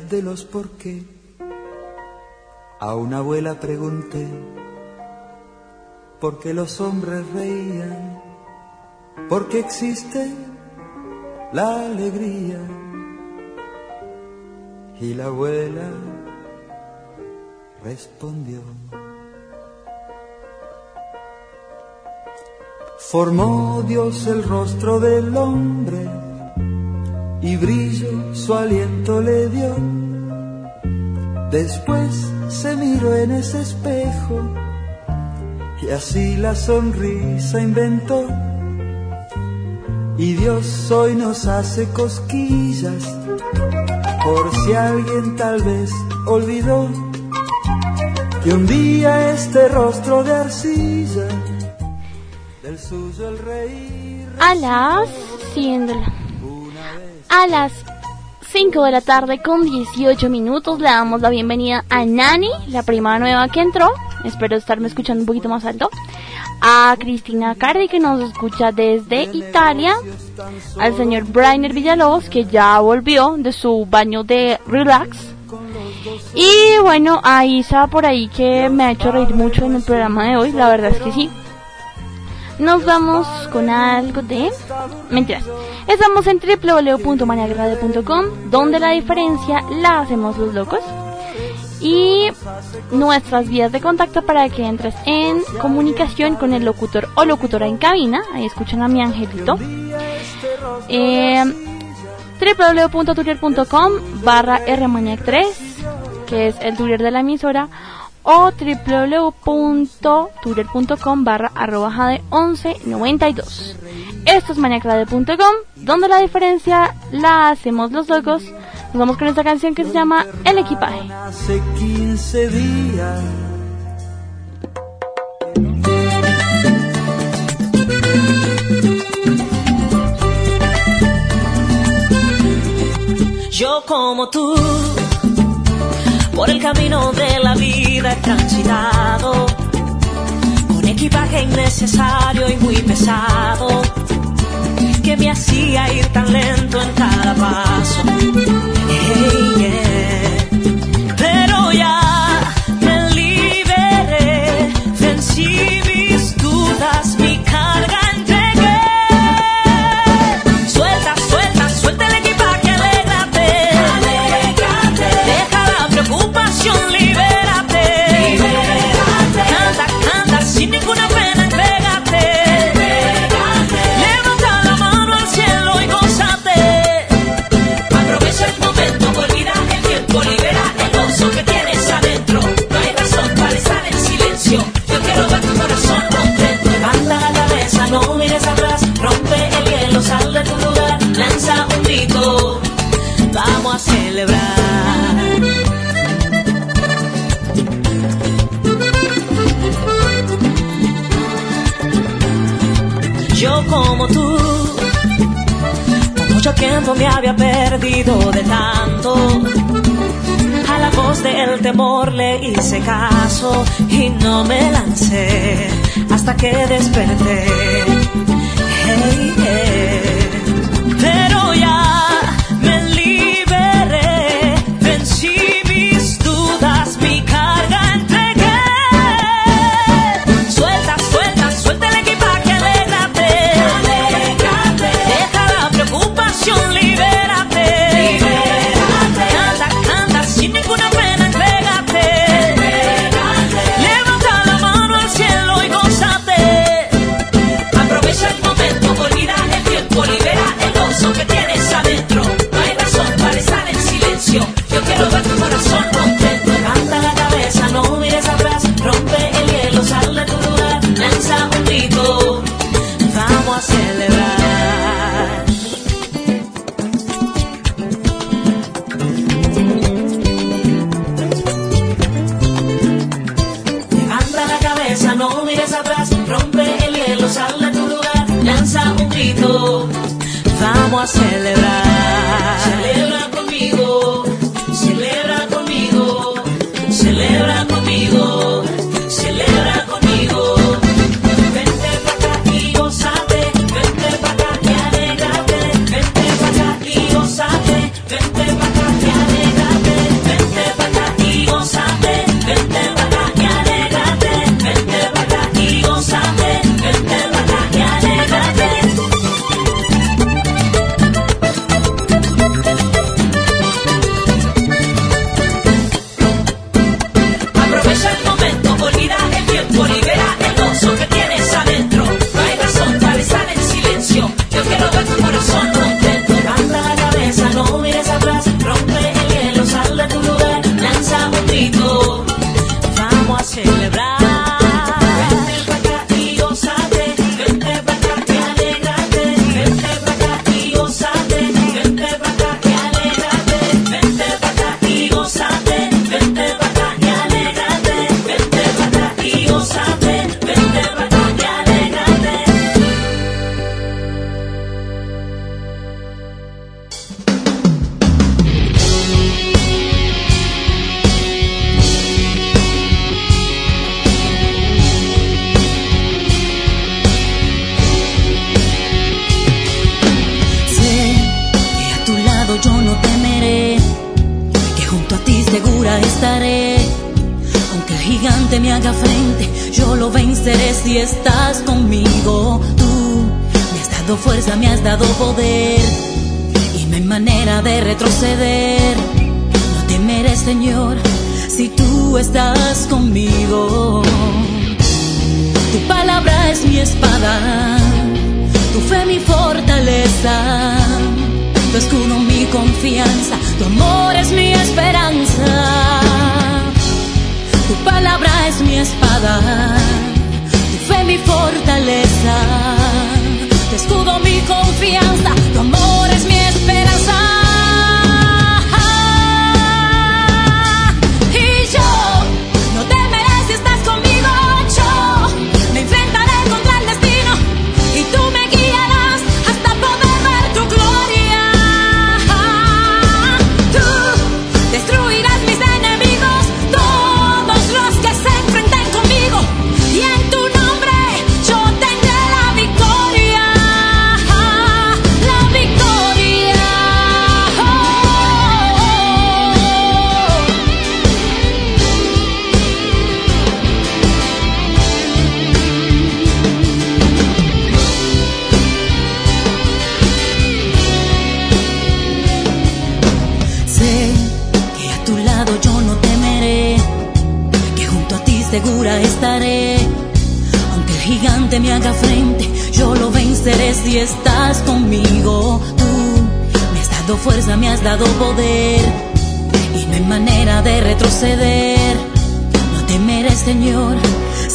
Speaker 17: de
Speaker 4: los por qué. A una abuela pregunté por qué los hombres reían, por qué existe la alegría. Y la abuela respondió. Formó Dios el rostro del hombre y brillo su aliento le dio. Después se miró en ese espejo y así la sonrisa inventó. Y Dios hoy nos hace cosquillas por si alguien tal vez olvidó que un día este rostro de arcilla del suyo el reír.
Speaker 5: Alas, siéndola a las 5 de la tarde con 18 minutos le damos la bienvenida a Nani, la prima nueva que entró. Espero estarme escuchando un poquito más alto. A Cristina Cardi que nos escucha desde Italia. Al señor Brainer Villalobos que ya volvió de su baño de relax. Y bueno, a Isa por ahí que me ha hecho reír mucho en el programa de hoy. La verdad es que sí. Nos vamos con algo de... Mentiras. Estamos en www.maniagradio.com, donde la diferencia la hacemos los locos. Y nuestras vías de contacto para que entres en comunicación con el locutor o locutora en cabina. Ahí escuchan a mi angelito. Eh, www.turier.com barra rmaniac3, que es el Turier de la emisora o www.twitter.com barra arroba de 1192. Esto es maniacrade.com, donde la diferencia la hacemos los locos. Nos vamos con esta canción que se llama El equipaje.
Speaker 4: Hace 15 días.
Speaker 17: Yo como tú por el camino de la vida transitado, con equipaje innecesario y muy pesado, que me hacía ir tan lento en cada paso. Pero hice caso y no me lancé hasta que desperté. celebrar.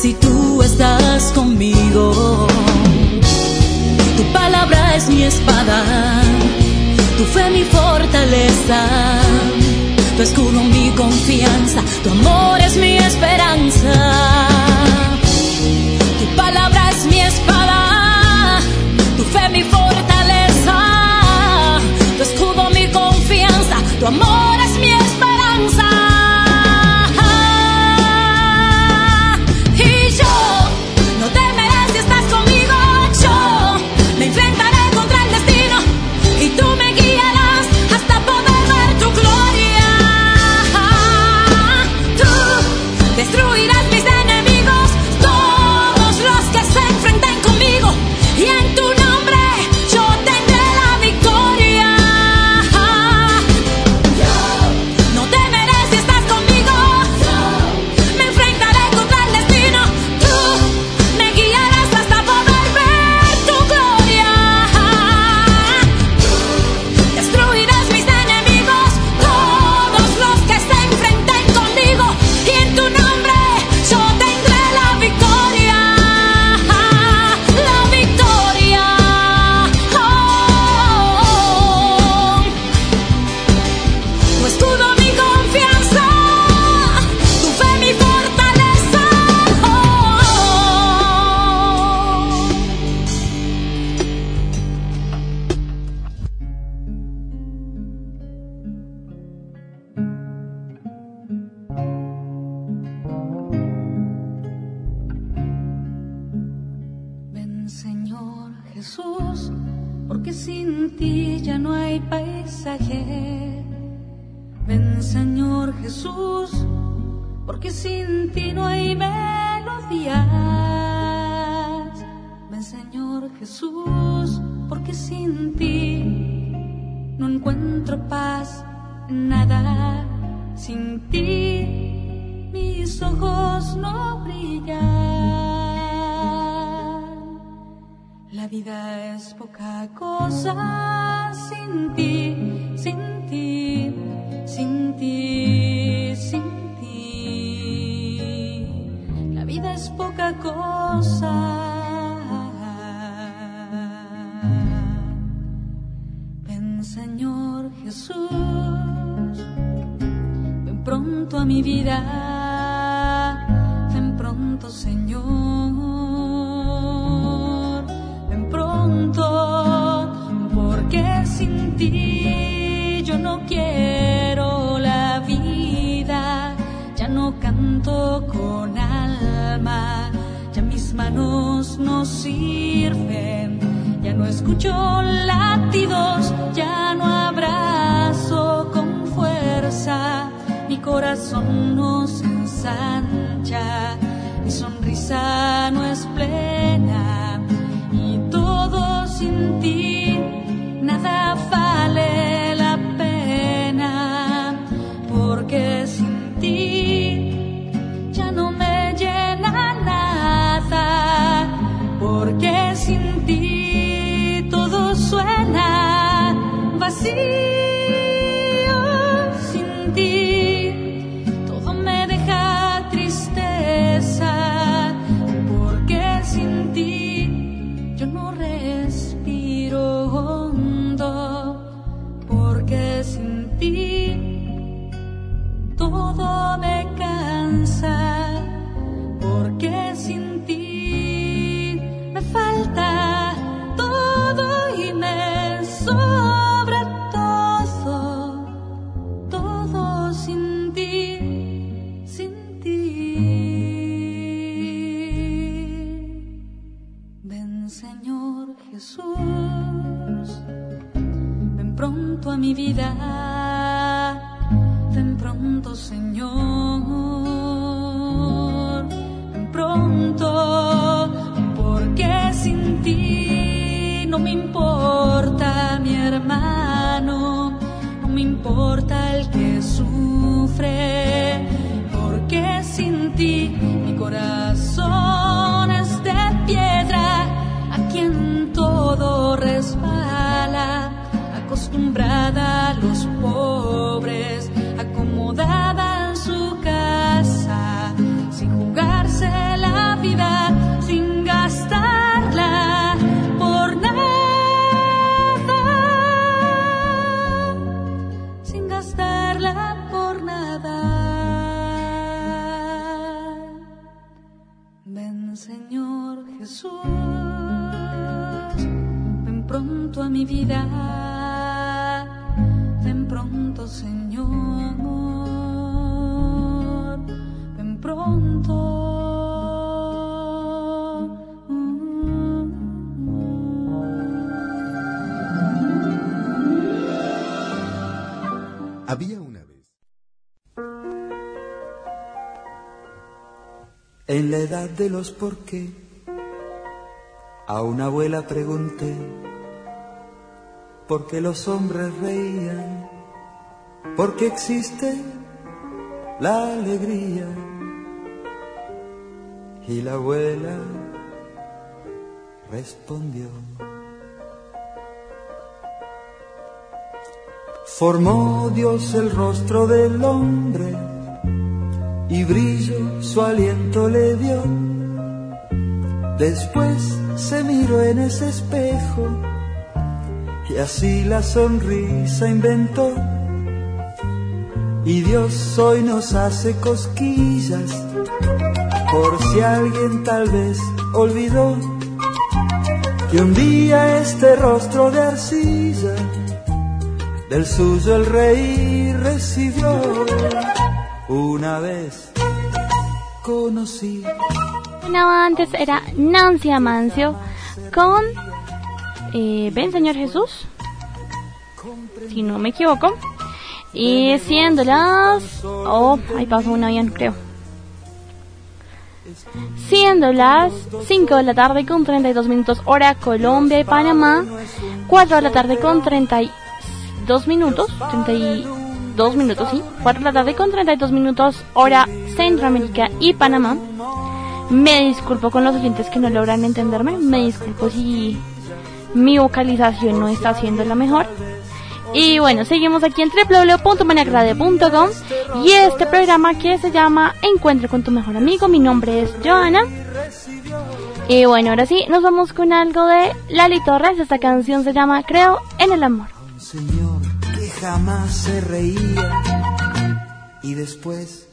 Speaker 17: si tú estás conmigo. Tu palabra es mi espada, tu fe mi fortaleza, tu escudo mi confianza, tu amor es mi
Speaker 18: nada la
Speaker 4: edad de los por qué, a una abuela pregunté por qué los hombres reían, por qué existe la alegría. Y la abuela respondió. Formó Dios el rostro del hombre y brillo su aliento le dio. Después se miró en ese espejo y así la sonrisa inventó. Y Dios hoy nos hace cosquillas por si alguien tal vez olvidó que un día este rostro de arcilla del suyo el rey recibió. Una vez conocí.
Speaker 5: No, antes era Nancy Amancio con eh, Ven Señor Jesús, si no me equivoco. Y siendo las... Oh, ahí pasó un avión, creo. Siendo las 5 de la tarde con 32 minutos hora Colombia y Panamá, 4 de la tarde con 32 minutos, 32 minutos, sí, 4 de la tarde con 32 minutos hora Centroamérica y Panamá. Me disculpo con los oyentes que no logran entenderme, me disculpo si mi vocalización no está siendo la mejor. Y bueno, seguimos aquí en www.maniacradio.com y este programa que se llama Encuentro con tu mejor amigo. Mi nombre es Joana. Y bueno, ahora sí, nos vamos con algo de Lali Torres. Esta canción se llama Creo en el amor.
Speaker 4: Jamás se reía. Y después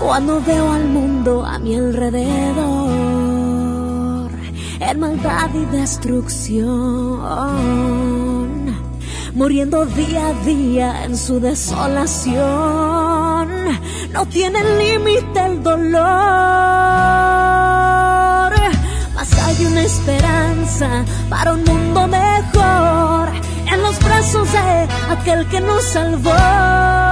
Speaker 19: Cuando veo al mundo a mi alrededor, maldad y destrucción, muriendo día a día en su desolación, no tiene límite el dolor. Mas hay una esperanza para un mundo mejor en los brazos de aquel que nos salvó.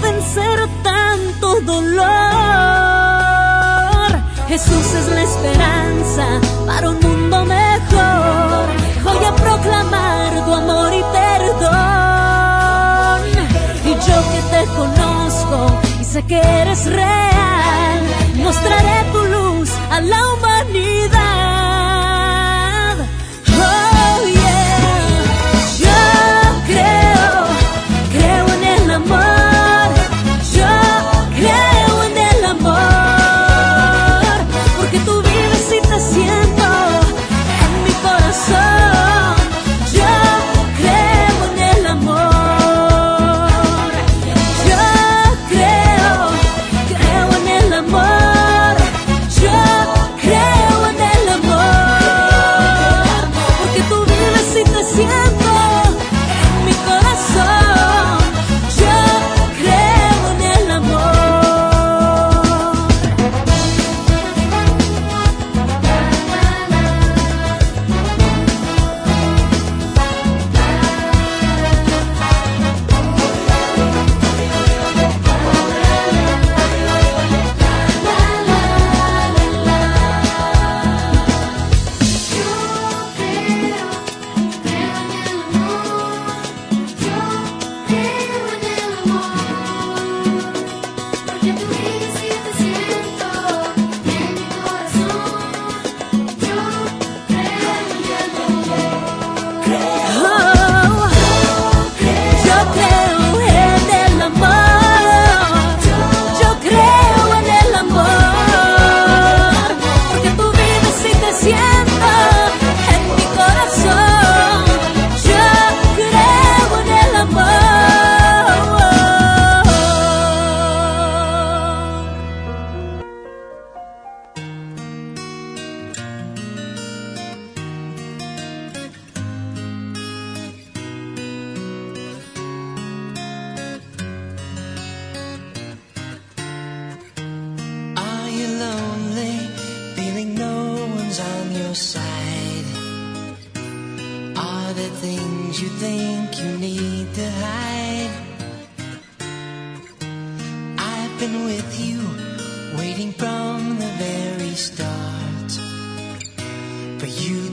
Speaker 19: ¿Cómo vencer tanto dolor? Jesús es la esperanza para un mundo mejor. Voy a proclamar tu amor y perdón. Y yo que te conozco y sé que eres real,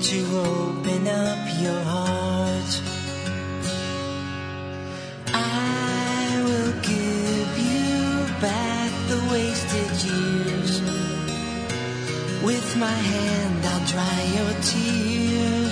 Speaker 20: to open up your heart. I will give you back the wasted years. With my hand, I'll dry your tears.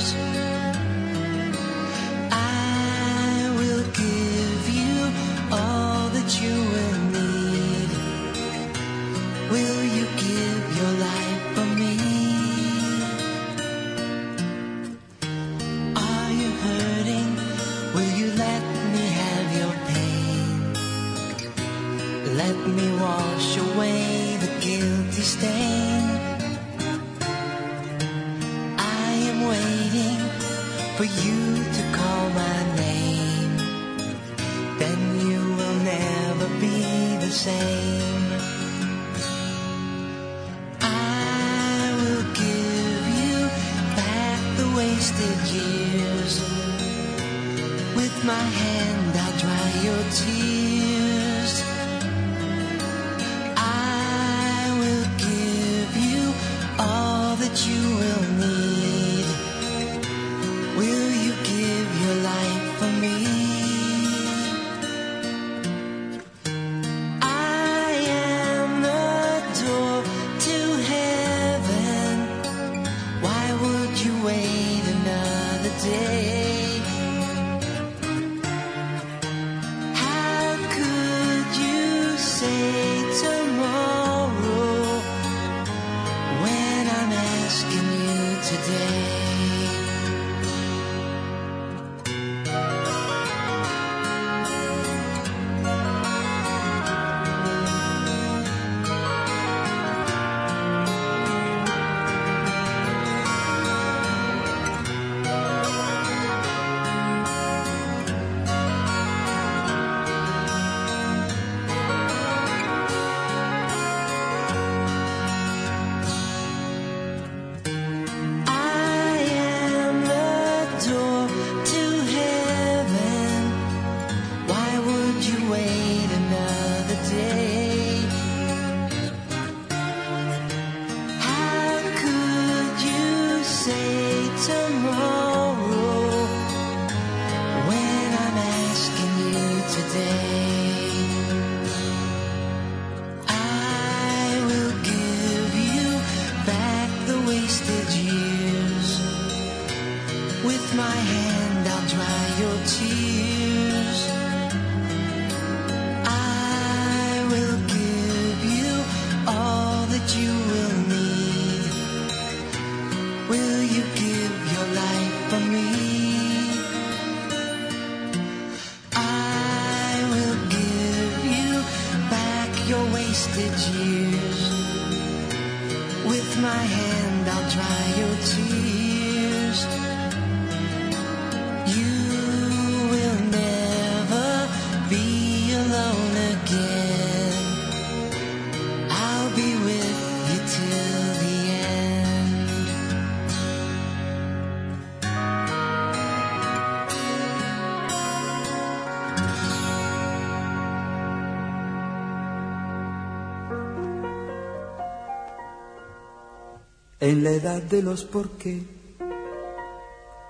Speaker 4: En la edad de los por qué,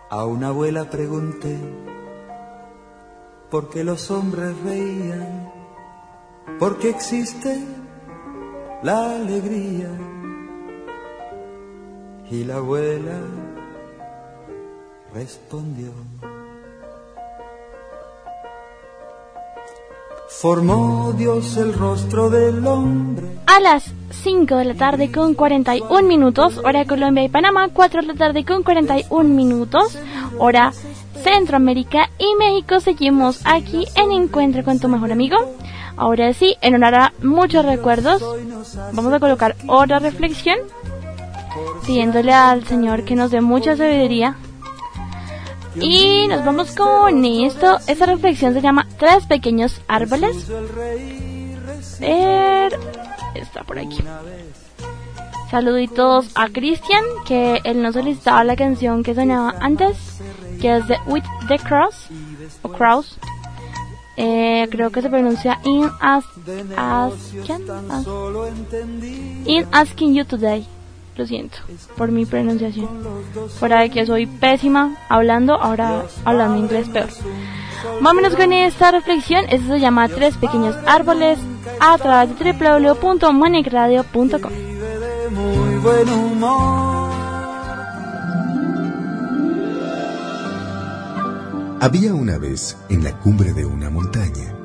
Speaker 4: a una abuela pregunté por qué los hombres reían, por qué existe la alegría. Y la abuela respondió. Formó Dios el rostro del hombre.
Speaker 5: A las 5 de la tarde con 41 minutos, hora Colombia y Panamá, 4 de la tarde con 41 minutos, hora Centroamérica y México. Seguimos aquí en Encuentro con tu mejor amigo. Ahora sí, en honor a muchos recuerdos, vamos a colocar otra reflexión, pidiéndole al Señor que nos dé mucha sabiduría. Y nos vamos con esto. Esta reflexión se llama Tres pequeños árboles. Ver, está por aquí. Saluditos a Cristian, que él nos solicitaba la canción que sonaba antes, que es de With the Cross, o Cross. Eh, creo que se pronuncia In as In Asking You Today. Lo siento por mi pronunciación. Fuera de que soy pésima hablando, ahora hablando inglés peor. Vámonos con esta reflexión. Esto se llama Tres Pequeños Árboles a través de www.manicradio.com.
Speaker 8: Había una vez, en la cumbre de una montaña,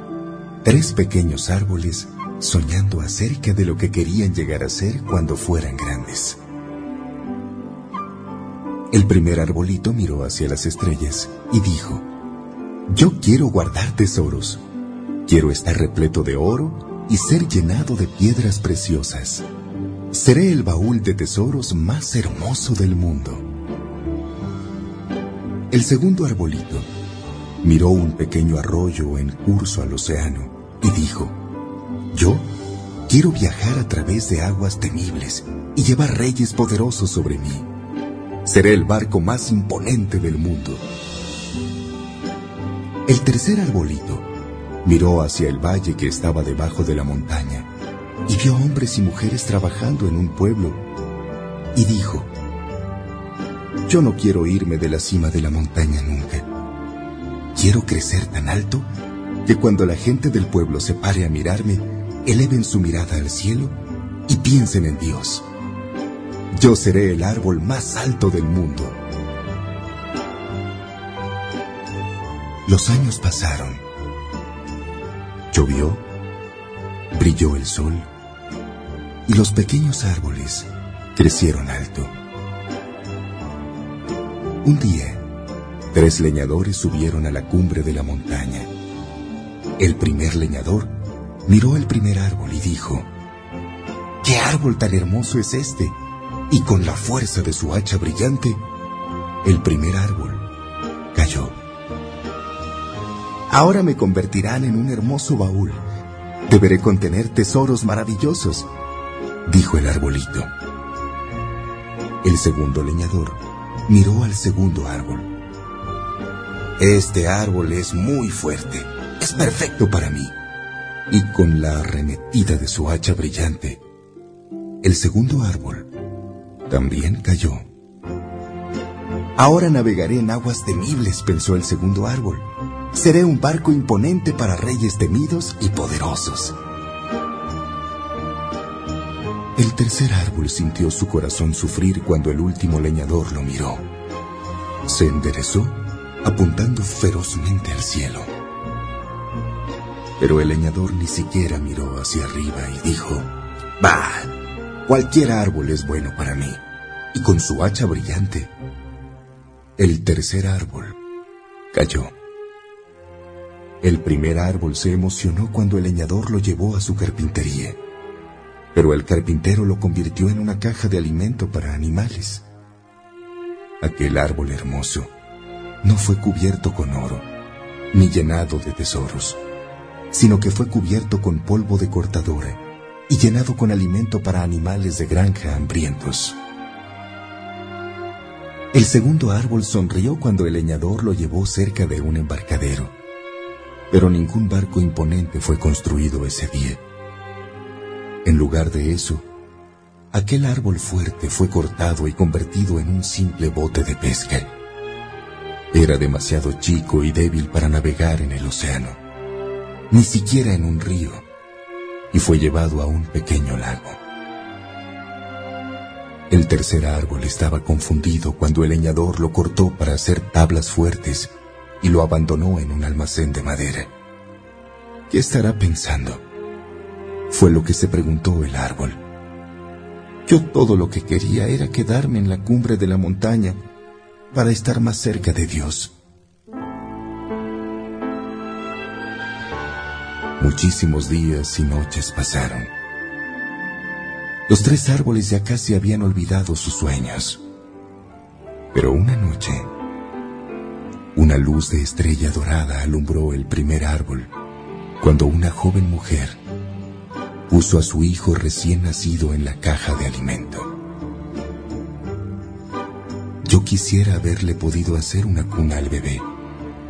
Speaker 8: tres pequeños árboles soñando acerca de lo que querían llegar a ser cuando fueran grandes. El primer arbolito miró hacia las estrellas y dijo, Yo quiero guardar tesoros, quiero estar repleto de oro y ser llenado de piedras preciosas. Seré el baúl de tesoros más hermoso del mundo. El segundo arbolito miró un pequeño arroyo en curso al océano y dijo, yo quiero viajar a través de aguas temibles y llevar reyes poderosos sobre mí. Seré el barco más imponente del mundo. El tercer arbolito miró hacia el valle que estaba debajo de la montaña y vio hombres y mujeres trabajando en un pueblo y dijo, yo no quiero irme de la cima de la montaña nunca. Quiero crecer tan alto que cuando la gente del pueblo se pare a mirarme, eleven su mirada al cielo y piensen en Dios. Yo seré el árbol más alto del mundo. Los años pasaron. Llovió, brilló el sol y los pequeños árboles crecieron alto. Un día, tres leñadores subieron a la cumbre de la montaña. El primer leñador miró el primer árbol y dijo, ¿qué árbol tan hermoso es este? Y con la fuerza de su hacha brillante, el primer árbol cayó. Ahora me convertirán en un hermoso baúl. Deberé contener tesoros maravillosos, dijo el arbolito. El segundo leñador miró al segundo árbol. Este árbol es muy fuerte. Es perfecto para mí y con la arremetida de su hacha brillante, el segundo árbol también cayó. Ahora navegaré en aguas temibles, pensó el segundo árbol. Seré un barco imponente para reyes temidos y poderosos. El tercer árbol sintió su corazón sufrir cuando el último leñador lo miró. Se enderezó, apuntando ferozmente al cielo. Pero el leñador ni siquiera miró hacia arriba y dijo, Bah, cualquier árbol es bueno para mí. Y con su hacha brillante, el tercer árbol cayó. El primer árbol se emocionó cuando el leñador lo llevó a su carpintería, pero el carpintero lo convirtió en una caja de alimento para animales. Aquel árbol hermoso no fue cubierto con oro, ni llenado de tesoros sino que fue cubierto con polvo de cortadora y llenado con alimento para animales de granja hambrientos. El segundo árbol sonrió cuando el leñador lo llevó cerca de un embarcadero, pero ningún barco imponente fue construido ese día. En lugar de eso, aquel árbol fuerte fue cortado y convertido en un simple bote de pesca. Era demasiado chico y débil para navegar en el océano ni siquiera en un río, y fue llevado a un pequeño lago. El tercer árbol estaba confundido cuando el leñador lo cortó para hacer tablas fuertes y lo abandonó en un almacén de madera. ¿Qué estará pensando? Fue lo que se preguntó el árbol. Yo todo lo que quería era quedarme en la cumbre de la montaña para estar más cerca de Dios. Muchísimos días y noches pasaron. Los tres árboles ya casi habían olvidado sus sueños. Pero una noche, una luz de estrella dorada alumbró el primer árbol cuando una joven mujer puso a su hijo recién nacido en la caja de alimento. Yo quisiera haberle podido hacer una cuna al bebé,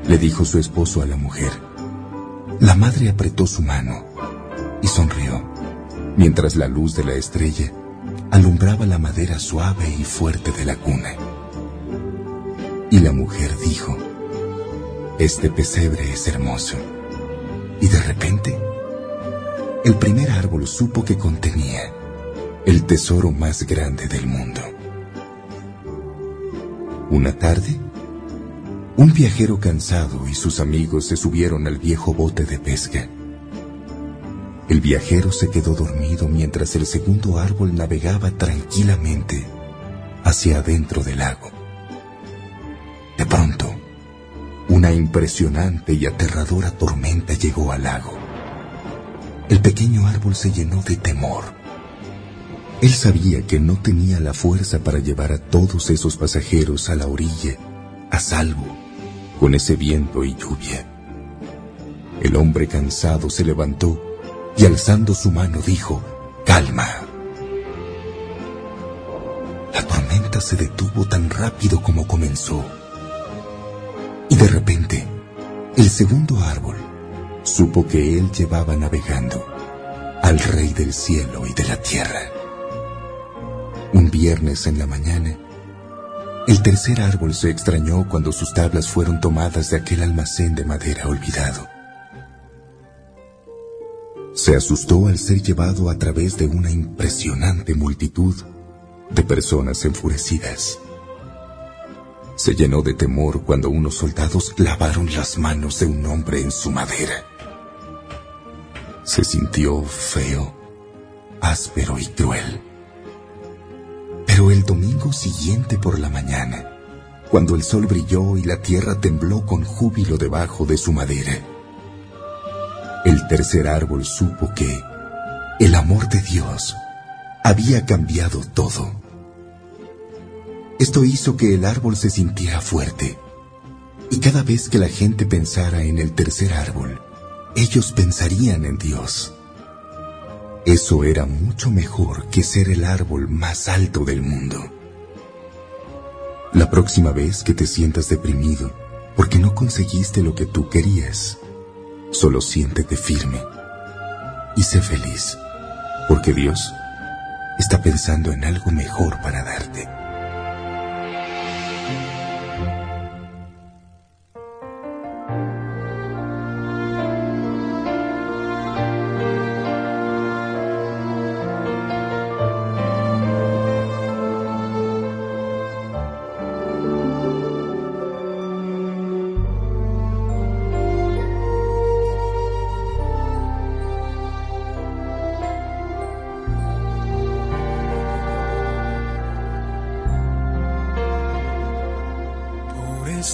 Speaker 8: le dijo su esposo a la mujer. La madre apretó su mano y sonrió, mientras la luz de la estrella alumbraba la madera suave y fuerte de la cuna. Y la mujer dijo, este pesebre es hermoso. Y de repente, el primer árbol supo que contenía el tesoro más grande del mundo. Una tarde, un viajero cansado y sus amigos se subieron al viejo bote de pesca. El viajero se quedó dormido mientras el segundo árbol navegaba tranquilamente hacia adentro del lago. De pronto, una impresionante y aterradora tormenta llegó al lago. El pequeño árbol se llenó de temor él sabía que no tenía la fuerza para llevar a todos esos pasajeros a la orilla, a salvo, con ese viento y lluvia. El hombre cansado se levantó y alzando su mano dijo, calma. La tormenta se detuvo tan rápido como comenzó. Y de repente, el segundo árbol supo que él llevaba navegando al Rey del cielo y de la tierra. Un viernes en la mañana, el tercer árbol se extrañó cuando sus tablas fueron tomadas de aquel almacén de madera olvidado. Se asustó al ser llevado a través de una impresionante multitud de personas enfurecidas. Se llenó de temor cuando unos soldados clavaron las manos de un hombre en su madera. Se sintió feo, áspero y cruel. Pero el domingo siguiente por la mañana, cuando el sol brilló y la tierra tembló con júbilo debajo de su madera, el tercer árbol supo que el amor de Dios había cambiado todo. Esto hizo que el árbol se sintiera fuerte, y cada vez que la gente pensara en el tercer árbol, ellos pensarían en Dios. Eso era mucho mejor que ser el árbol más alto del mundo. La próxima vez que te sientas deprimido porque no conseguiste lo que tú querías, solo siéntete firme y sé feliz, porque Dios está pensando en algo mejor para darte.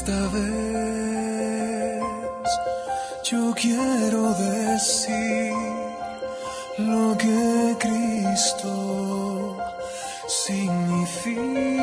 Speaker 21: esta vez yo quiero decir lo que
Speaker 22: Cristo significa.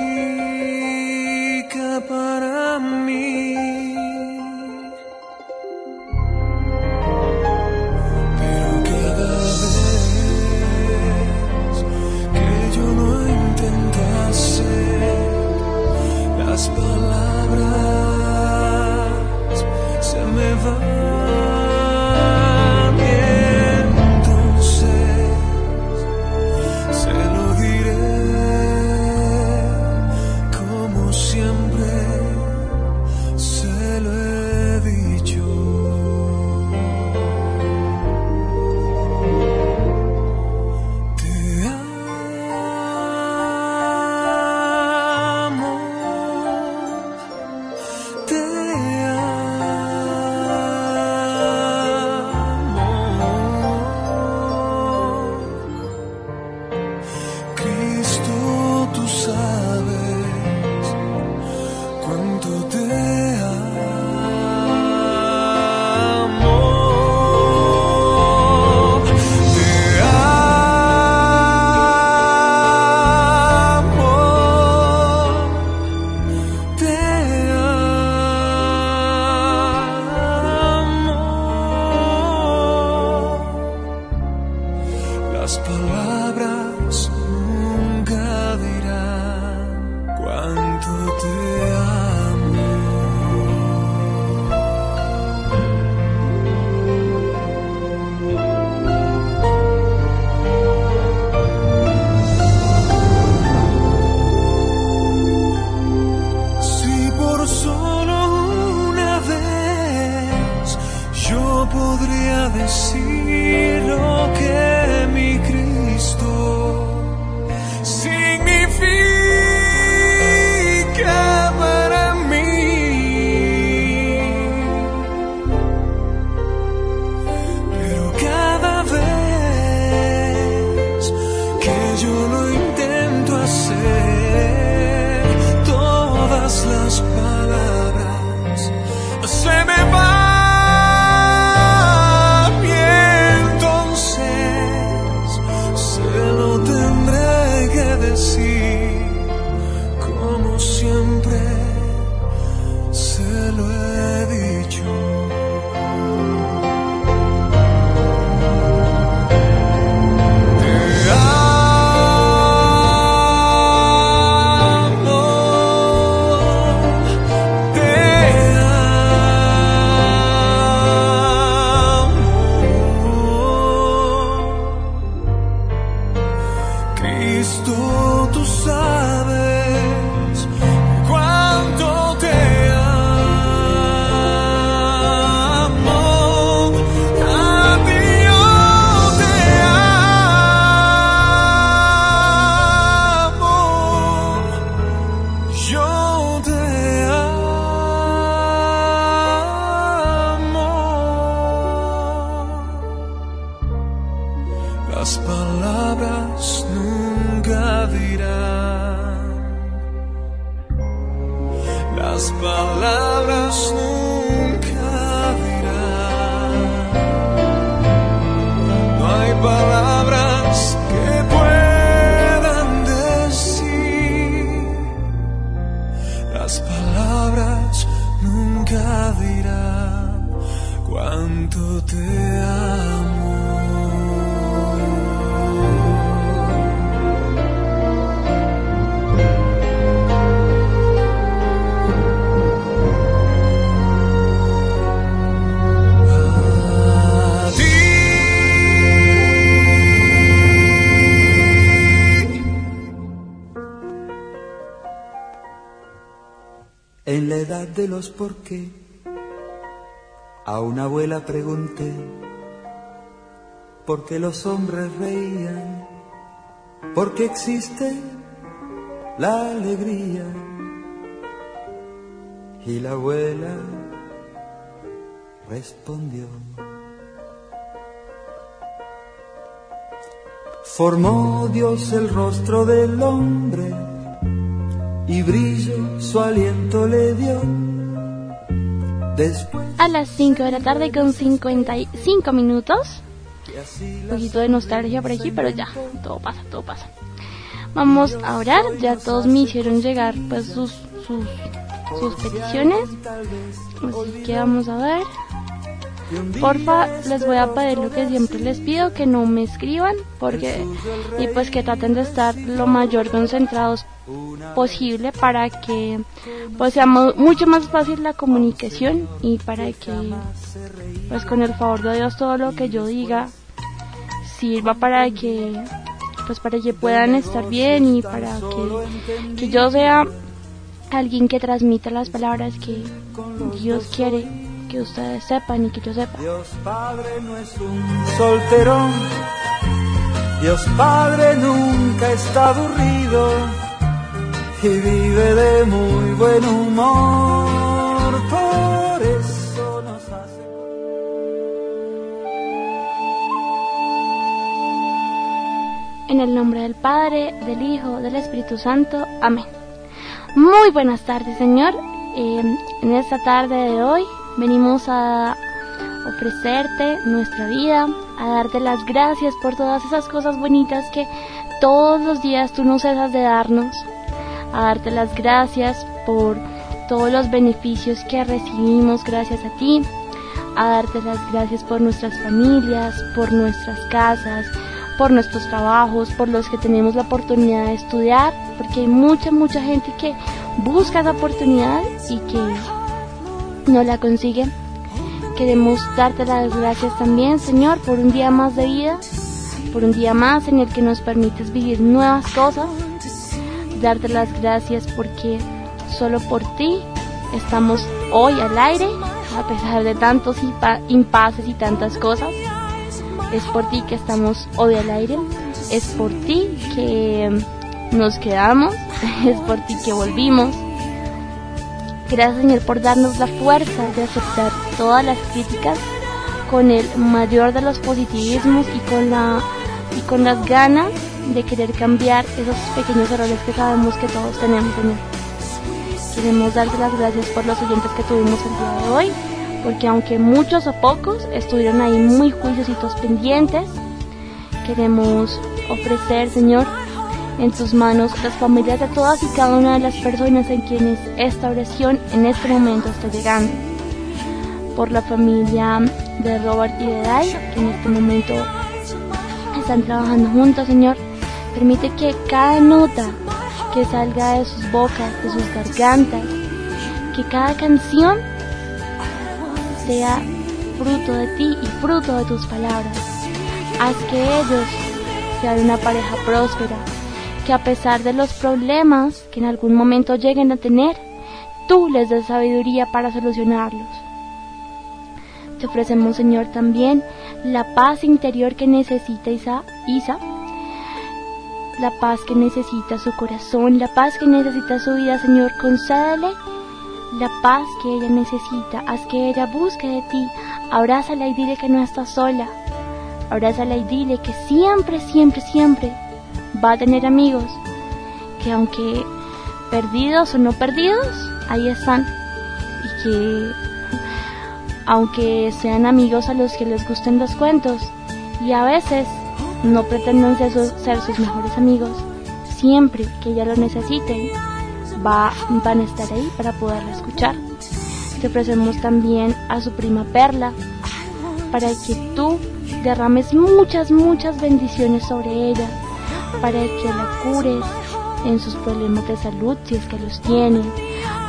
Speaker 22: De los por qué, a una abuela pregunté por qué los hombres reían, por qué existe la alegría. Y la abuela respondió. Formó Dios el rostro del hombre y brillo su aliento le dio. Después
Speaker 5: A las 5 de la tarde con 55 minutos. Un poquito de nostalgia por aquí, pero ya, todo pasa, todo pasa. Vamos a orar, ya todos me hicieron llegar pues sus, sus, sus peticiones. Así que vamos a ver. Porfa, les voy a pedir lo que siempre les pido, que no me escriban, porque y pues que traten de estar lo mayor concentrados posible para que pues sea mu- mucho más fácil la comunicación y para que pues con el favor de Dios todo lo que yo diga sirva para que pues para que puedan estar bien y para que, que yo sea alguien que transmita las palabras que Dios quiere que ustedes sepan y que yo sepa.
Speaker 22: Dios Padre no es un solterón, Dios Padre nunca está aburrido y vive de muy buen humor, por eso nos hace.
Speaker 5: En el nombre del Padre, del Hijo, del Espíritu Santo. Amén. Muy buenas tardes, Señor. Eh, en esta tarde de hoy venimos a ofrecerte nuestra vida, a darte las gracias por todas esas cosas bonitas que todos los días tú no cesas de darnos, a darte las gracias por todos los beneficios que recibimos gracias a ti, a darte las gracias por nuestras familias, por nuestras casas, por nuestros trabajos, por los que tenemos la oportunidad de estudiar, porque hay mucha, mucha gente que busca esa oportunidad y que no la consigue. Queremos darte las gracias también, Señor, por un día más de vida, por un día más en el que nos permites vivir nuevas cosas. Darte las gracias porque solo por ti estamos hoy al aire, a pesar de tantos impa- impases y tantas cosas. es por ti que estamos hoy al aire, es por ti que nos quedamos, (laughs) es por ti que volvimos. Gracias Señor por darnos la fuerza de aceptar todas las críticas con el mayor de los positivismos y con, la, y con las ganas de querer cambiar esos pequeños errores que sabemos que todos tenemos, Señor. Queremos darte las gracias por los oyentes que tuvimos el día de hoy, porque aunque muchos o pocos estuvieron ahí muy juiciositos pendientes, queremos ofrecer, Señor, en tus manos las familias de todas y cada una de las personas en quienes esta oración en este momento está llegando. Por la familia de Robert y de Dai, que en este momento están trabajando juntos, Señor. Permite que cada nota que salga de sus bocas, de sus gargantas, que cada canción sea fruto de ti y fruto de tus palabras. Haz que ellos sean una pareja próspera, que a pesar de los problemas que en algún momento lleguen a tener, tú les des sabiduría para solucionarlos. Te ofrecemos, Señor, también la paz interior que necesita Isa, la paz que necesita su corazón, la paz que necesita su vida, Señor, concédele la paz que ella necesita, haz que ella busque de ti, abrázala y dile que no está sola, abrázala y dile que siempre, siempre, siempre va a tener amigos, que aunque perdidos o no perdidos, ahí están, y que aunque sean amigos a los que les gusten los cuentos, y a veces no pretenden ser sus, mejores amigos, siempre que ella lo necesiten, va, van a estar ahí para poderla escuchar. Te ofrecemos también a su prima Perla, para que tú derrames muchas, muchas bendiciones sobre ella, para que la cures en sus problemas de salud, si es que los tiene,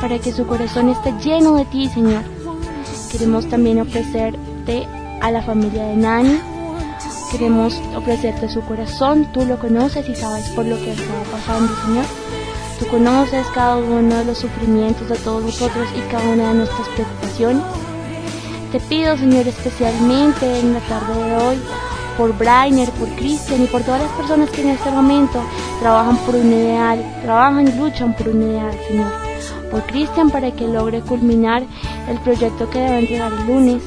Speaker 5: para que su corazón esté lleno de ti, Señor. Queremos también ofrecerte a la familia de Nani, queremos ofrecerte su corazón, tú lo conoces y sabes por lo que está pasando, Señor. Tú conoces cada uno de los sufrimientos de todos nosotros y cada una de nuestras preocupaciones. Te pido, Señor, especialmente en la tarde de hoy, por Brainer, por Christian y por todas las personas que en este momento trabajan por un ideal, trabajan y luchan por un ideal, Señor. Por Christian para que logre culminar el proyecto que debe entregar el lunes.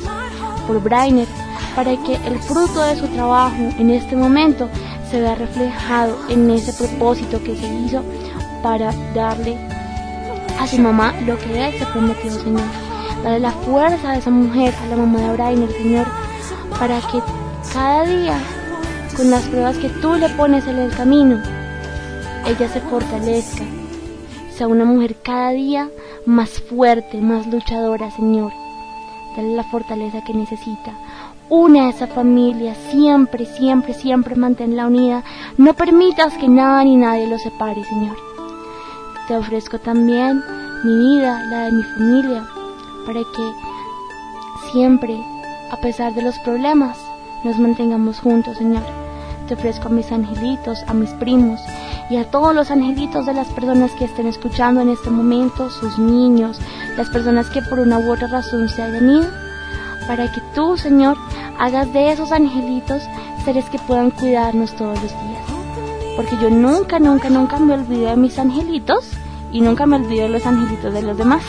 Speaker 5: Por Brainer para que el fruto de su trabajo en este momento se vea reflejado en ese propósito que se hizo para darle a su mamá lo que él se prometió, Señor. Dale la fuerza a esa mujer, a la mamá de Brainer, Señor, para que cada día, con las pruebas que tú le pones en el camino, ella se fortalezca, sea una mujer cada día más fuerte, más luchadora, Señor. Dale la fortaleza que necesita. Une a esa familia, siempre, siempre, siempre manténla unida. No permitas que nada ni nadie los separe, Señor. Te ofrezco también mi vida, la de mi familia, para que siempre, a pesar de los problemas, nos mantengamos juntos, Señor. Te ofrezco a mis angelitos, a mis primos y a todos los angelitos de las personas que estén escuchando en este momento, sus niños, las personas que por una u otra razón se hayan ido, para que tú, Señor, hagas de esos angelitos seres que puedan cuidarnos todos los días. Porque yo nunca, nunca, nunca me olvido de mis angelitos y nunca me olvido de los angelitos de los demás.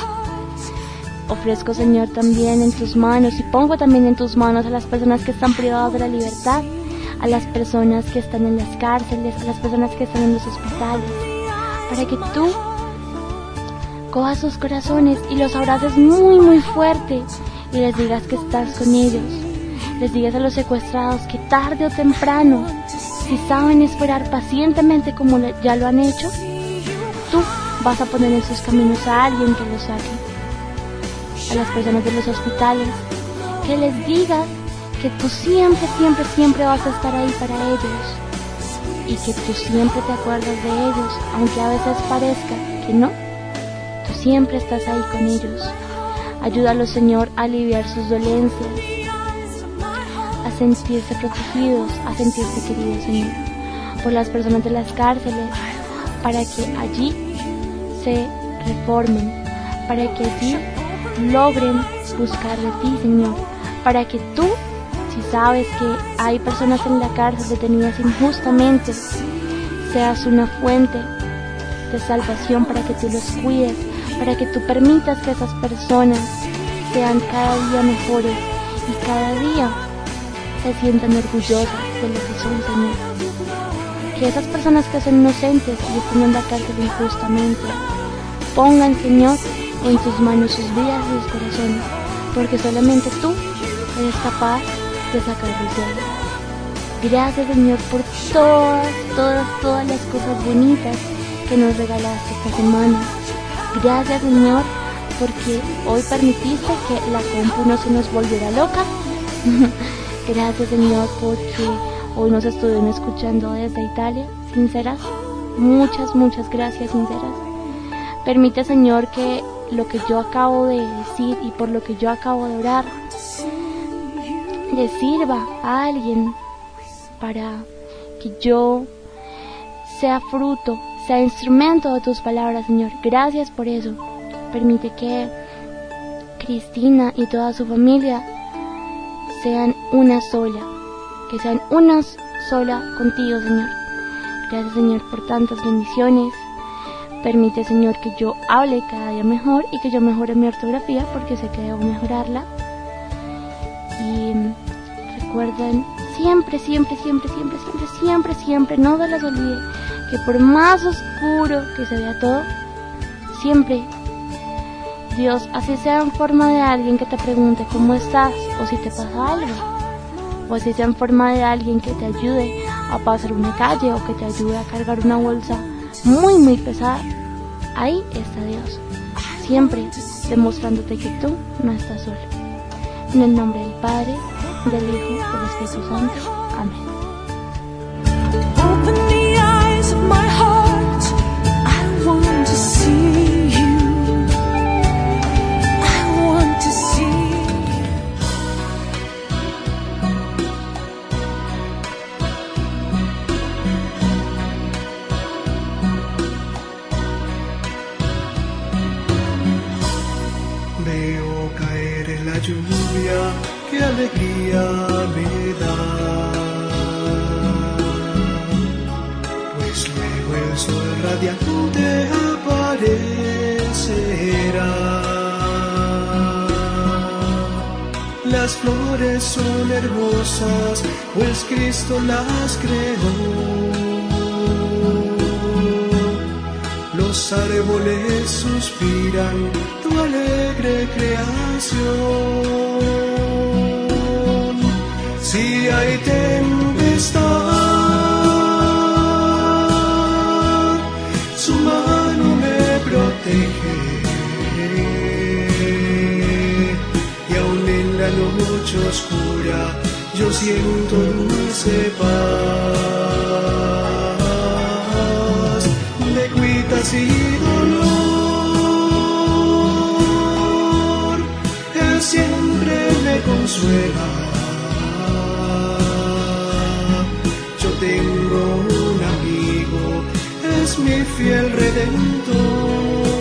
Speaker 5: Ofrezco, Señor, también en tus manos y pongo también en tus manos a las personas que están privadas de la libertad, a las personas que están en las cárceles, a las personas que están en los hospitales, para que tú cojas sus corazones y los abraces muy, muy fuerte y les digas que estás con ellos. Les digas a los secuestrados que tarde o temprano, si saben esperar pacientemente como ya lo han hecho, tú vas a poner en sus caminos a alguien que los saque. A las personas de los hospitales, que les digas que tú siempre, siempre, siempre vas a estar ahí para ellos y que tú siempre te acuerdas de ellos, aunque a veces parezca que no, tú siempre estás ahí con ellos. Ayúdalos, Señor, a aliviar sus dolencias, a sentirse protegidos, a sentirse queridos, Señor, por las personas de las cárceles, para que allí se reformen, para que allí logren buscar de ti, Señor, para que tú si sabes que hay personas en la cárcel detenidas injustamente, seas una fuente de salvación para que tú los cuides, para que tú permitas que esas personas sean cada día mejores y cada día se sientan orgullosas de lo que son, Señor. Que esas personas que son inocentes y están en la cárcel injustamente, pongan, Señor, en tus manos sus vidas y sus corazones, porque solamente tú eres capaz de sacarlos de ahí. Gracias, Señor, por todas, todas, todas las cosas bonitas que nos regalaste esta semana. Gracias, Señor, porque hoy permitiste que la compu no se nos volviera loca. (laughs) Gracias, Señor, porque hoy nos estuvieron escuchando desde Italia. Sinceras, muchas, muchas gracias, sinceras. Permite, Señor, que lo que yo acabo de decir y por lo que yo acabo de orar le sirva a alguien para que yo sea fruto, sea instrumento de tus palabras, Señor. Gracias por eso. Permite que Cristina y toda su familia sean una sola, que sean una sola contigo, Señor. Gracias, Señor, por tantas bendiciones. Permite, Señor, que yo hable cada día mejor y que yo mejore mi ortografía porque sé que debo mejorarla. Y recuerden siempre, siempre, siempre, siempre, siempre, siempre, siempre, no se las olvide que por más oscuro que se vea todo, siempre Dios, así sea en forma de alguien que te pregunte cómo estás o si te pasa algo, o así sea en forma de alguien que te ayude a pasar una calle o que te ayude a cargar una bolsa muy, muy pesada, ahí está Dios, siempre demostrándote que tú no estás solo. En el nombre del Padre, del Hijo, del Espíritu Santo. Amén.
Speaker 23: Qué alegría me da. Pues luego el sol radiante aparecerá. Las flores son hermosas, pues Cristo las creó. Los árboles suspiran tu alegre creación. Si hay tempestad, su mano me protege. Y aún en la noche oscura, yo siento dulce paz de cuitas y dolor. Él siempre me consuela. Tengo un amigo, es mi fiel redentor.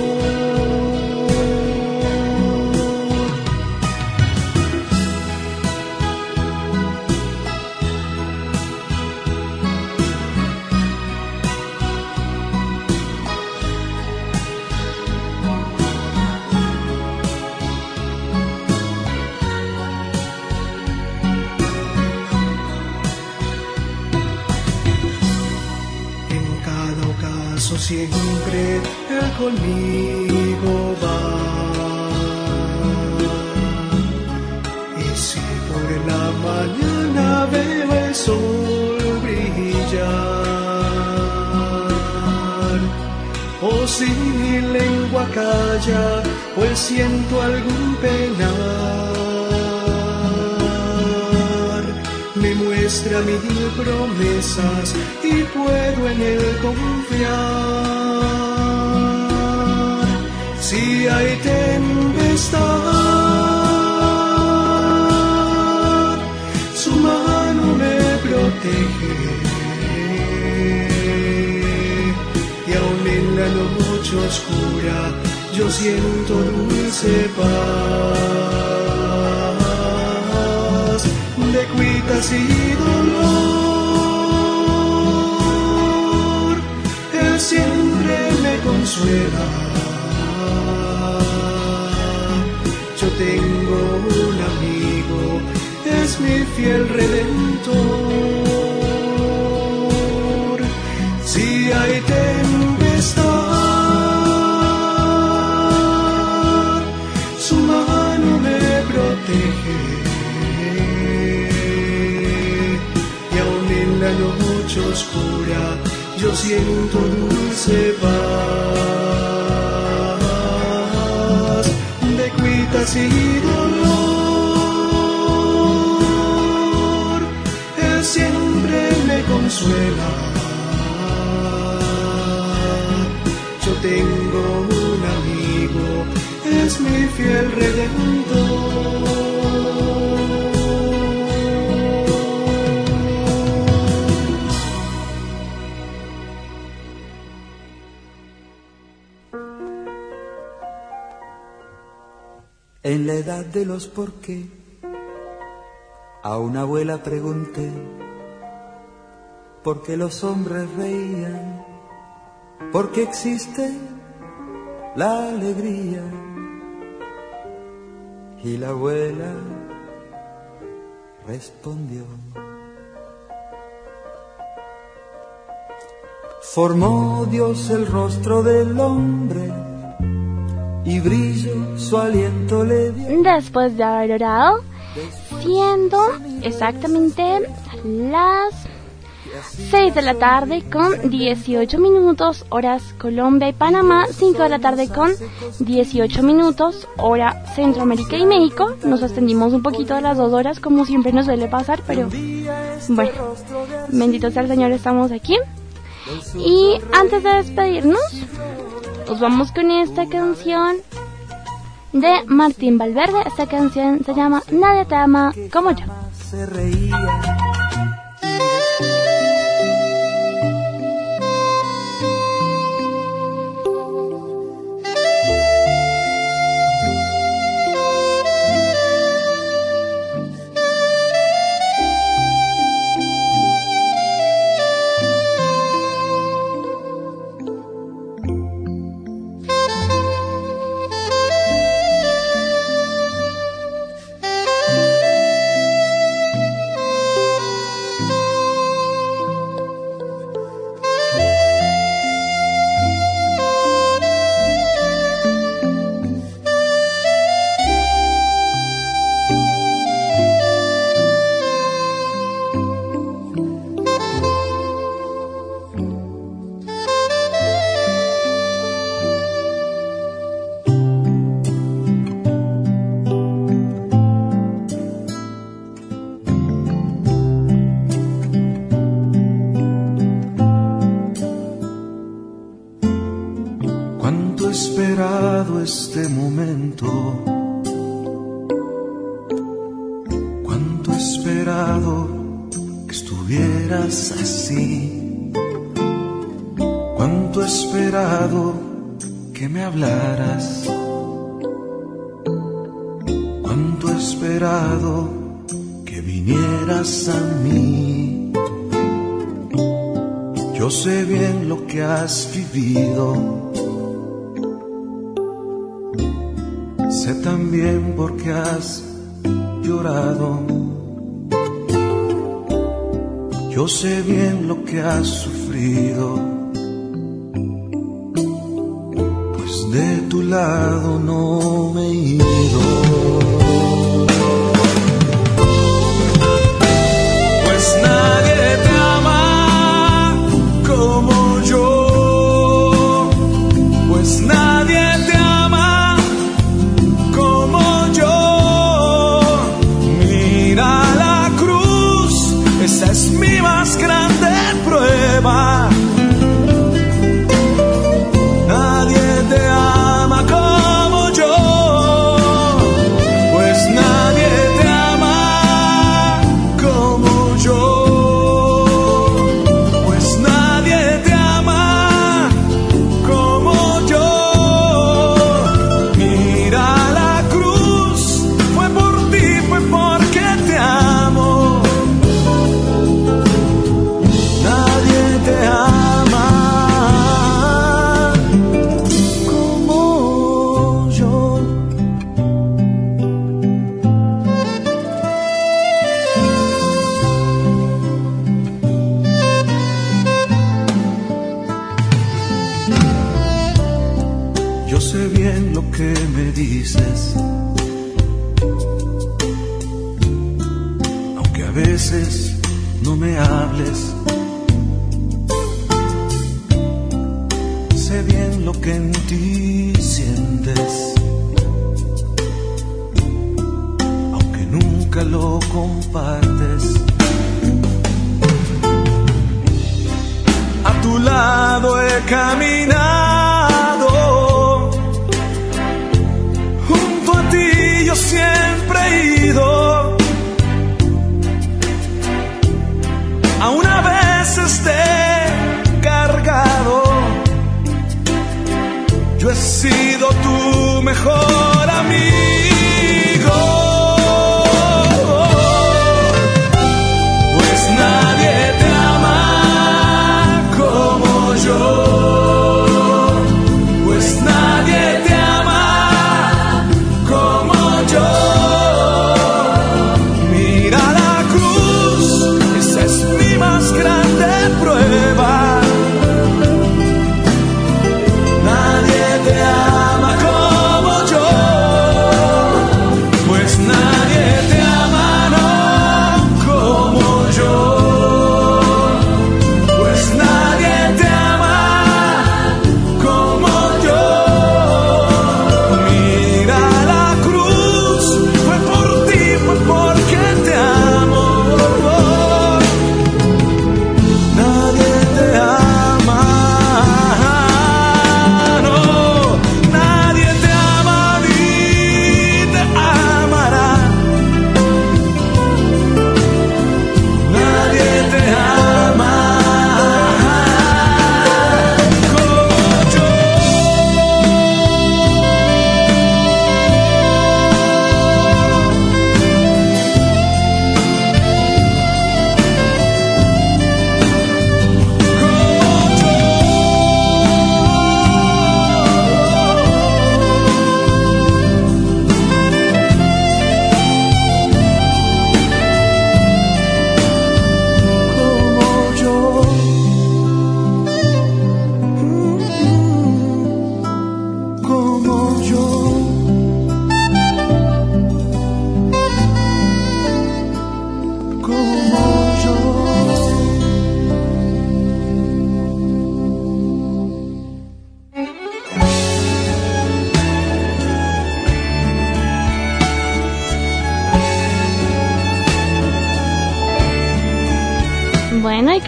Speaker 23: Siempre Él conmigo va. Y si por la mañana veo el sol brillar, o si mi lengua calla, pues siento algún penar muestra mil promesas y puedo en él confiar. Si hay tempestad, su mano me protege. Y aún en la noche oscura, yo siento dulce paz de cuidar quitas y dolor, Él siempre me consuela. Yo tengo un amigo, es mi fiel redentor. Si hay tempestad, oscura, yo siento dulce paz de cuitas y dolor. Él siempre me consuela. Yo tengo un amigo, es mi fiel redentor.
Speaker 4: De los por qué, a una abuela pregunté por qué los hombres reían, por qué existe la alegría. Y la abuela respondió. Formó Dios el rostro del hombre y brillo su aliento le dio.
Speaker 22: Después de haber orado, siendo exactamente las 6 de la tarde con 18 minutos, horas Colombia y Panamá, 5 de la tarde con 18 minutos, hora Centroamérica y México. Nos extendimos un poquito de las dos horas, como siempre nos suele pasar, pero bueno, bendito sea el Señor, estamos aquí. Y antes de despedirnos, nos vamos con esta canción de Martín Valverde. Esta canción se llama Nadie te ama como yo.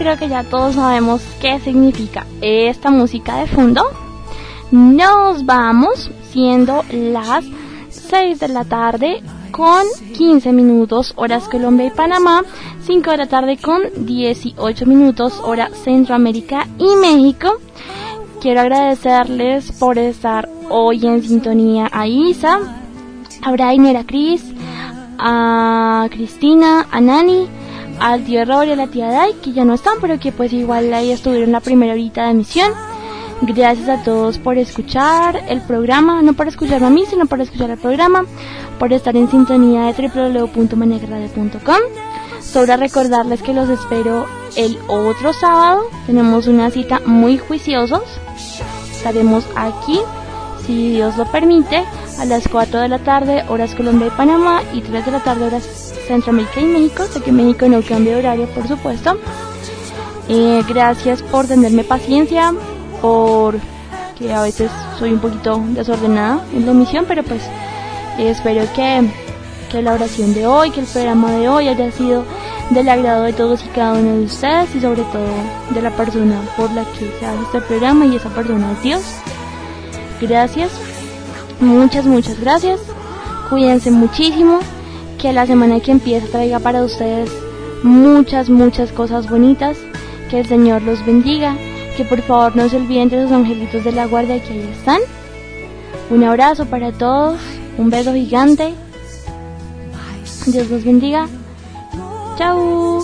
Speaker 5: Creo que ya todos sabemos qué significa esta música de fondo. Nos vamos siendo las 6 de la tarde con 15 minutos horas Colombia y Panamá, 5 de la tarde con 18 minutos hora Centroamérica y México. Quiero agradecerles por estar hoy en sintonía a Isa, a Brainer, a Cris, a Cristina, a Nani, al tío y a la tía Dai, que ya no están, pero que pues igual ahí estuvieron la primera horita de emisión. Gracias a todos por escuchar el programa, no por escucharme a mí, sino por escuchar el programa, por estar en sintonía de www.manegradio.com. Sobra recordarles que los espero el otro sábado. Tenemos una cita muy juiciosos. Estaremos aquí, si Dios lo permite, a las 4 de la tarde, horas Colombia y Panamá, y 3 de la tarde, horas Centroamérica y México. Sé que México no cambia de horario, por supuesto. Eh, gracias por tenerme paciencia, por que a veces soy un poquito desordenada en la emisión, pero pues eh, espero que, que la oración de hoy, que el programa de hoy haya sido del agrado de todos y cada uno de ustedes y sobre todo de la persona por la que se hace este programa y esa persona es Dios. Gracias, muchas, muchas gracias. Cuídense muchísimo, que la semana que empieza traiga para ustedes muchas, muchas cosas bonitas. Que el Señor los bendiga. Que por favor no se olviden de sus angelitos de la guardia que ahí están. Un abrazo para todos, un beso gigante. Dios los bendiga. Chao.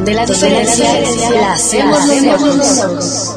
Speaker 24: donde la diferencia la hacemos nosotros.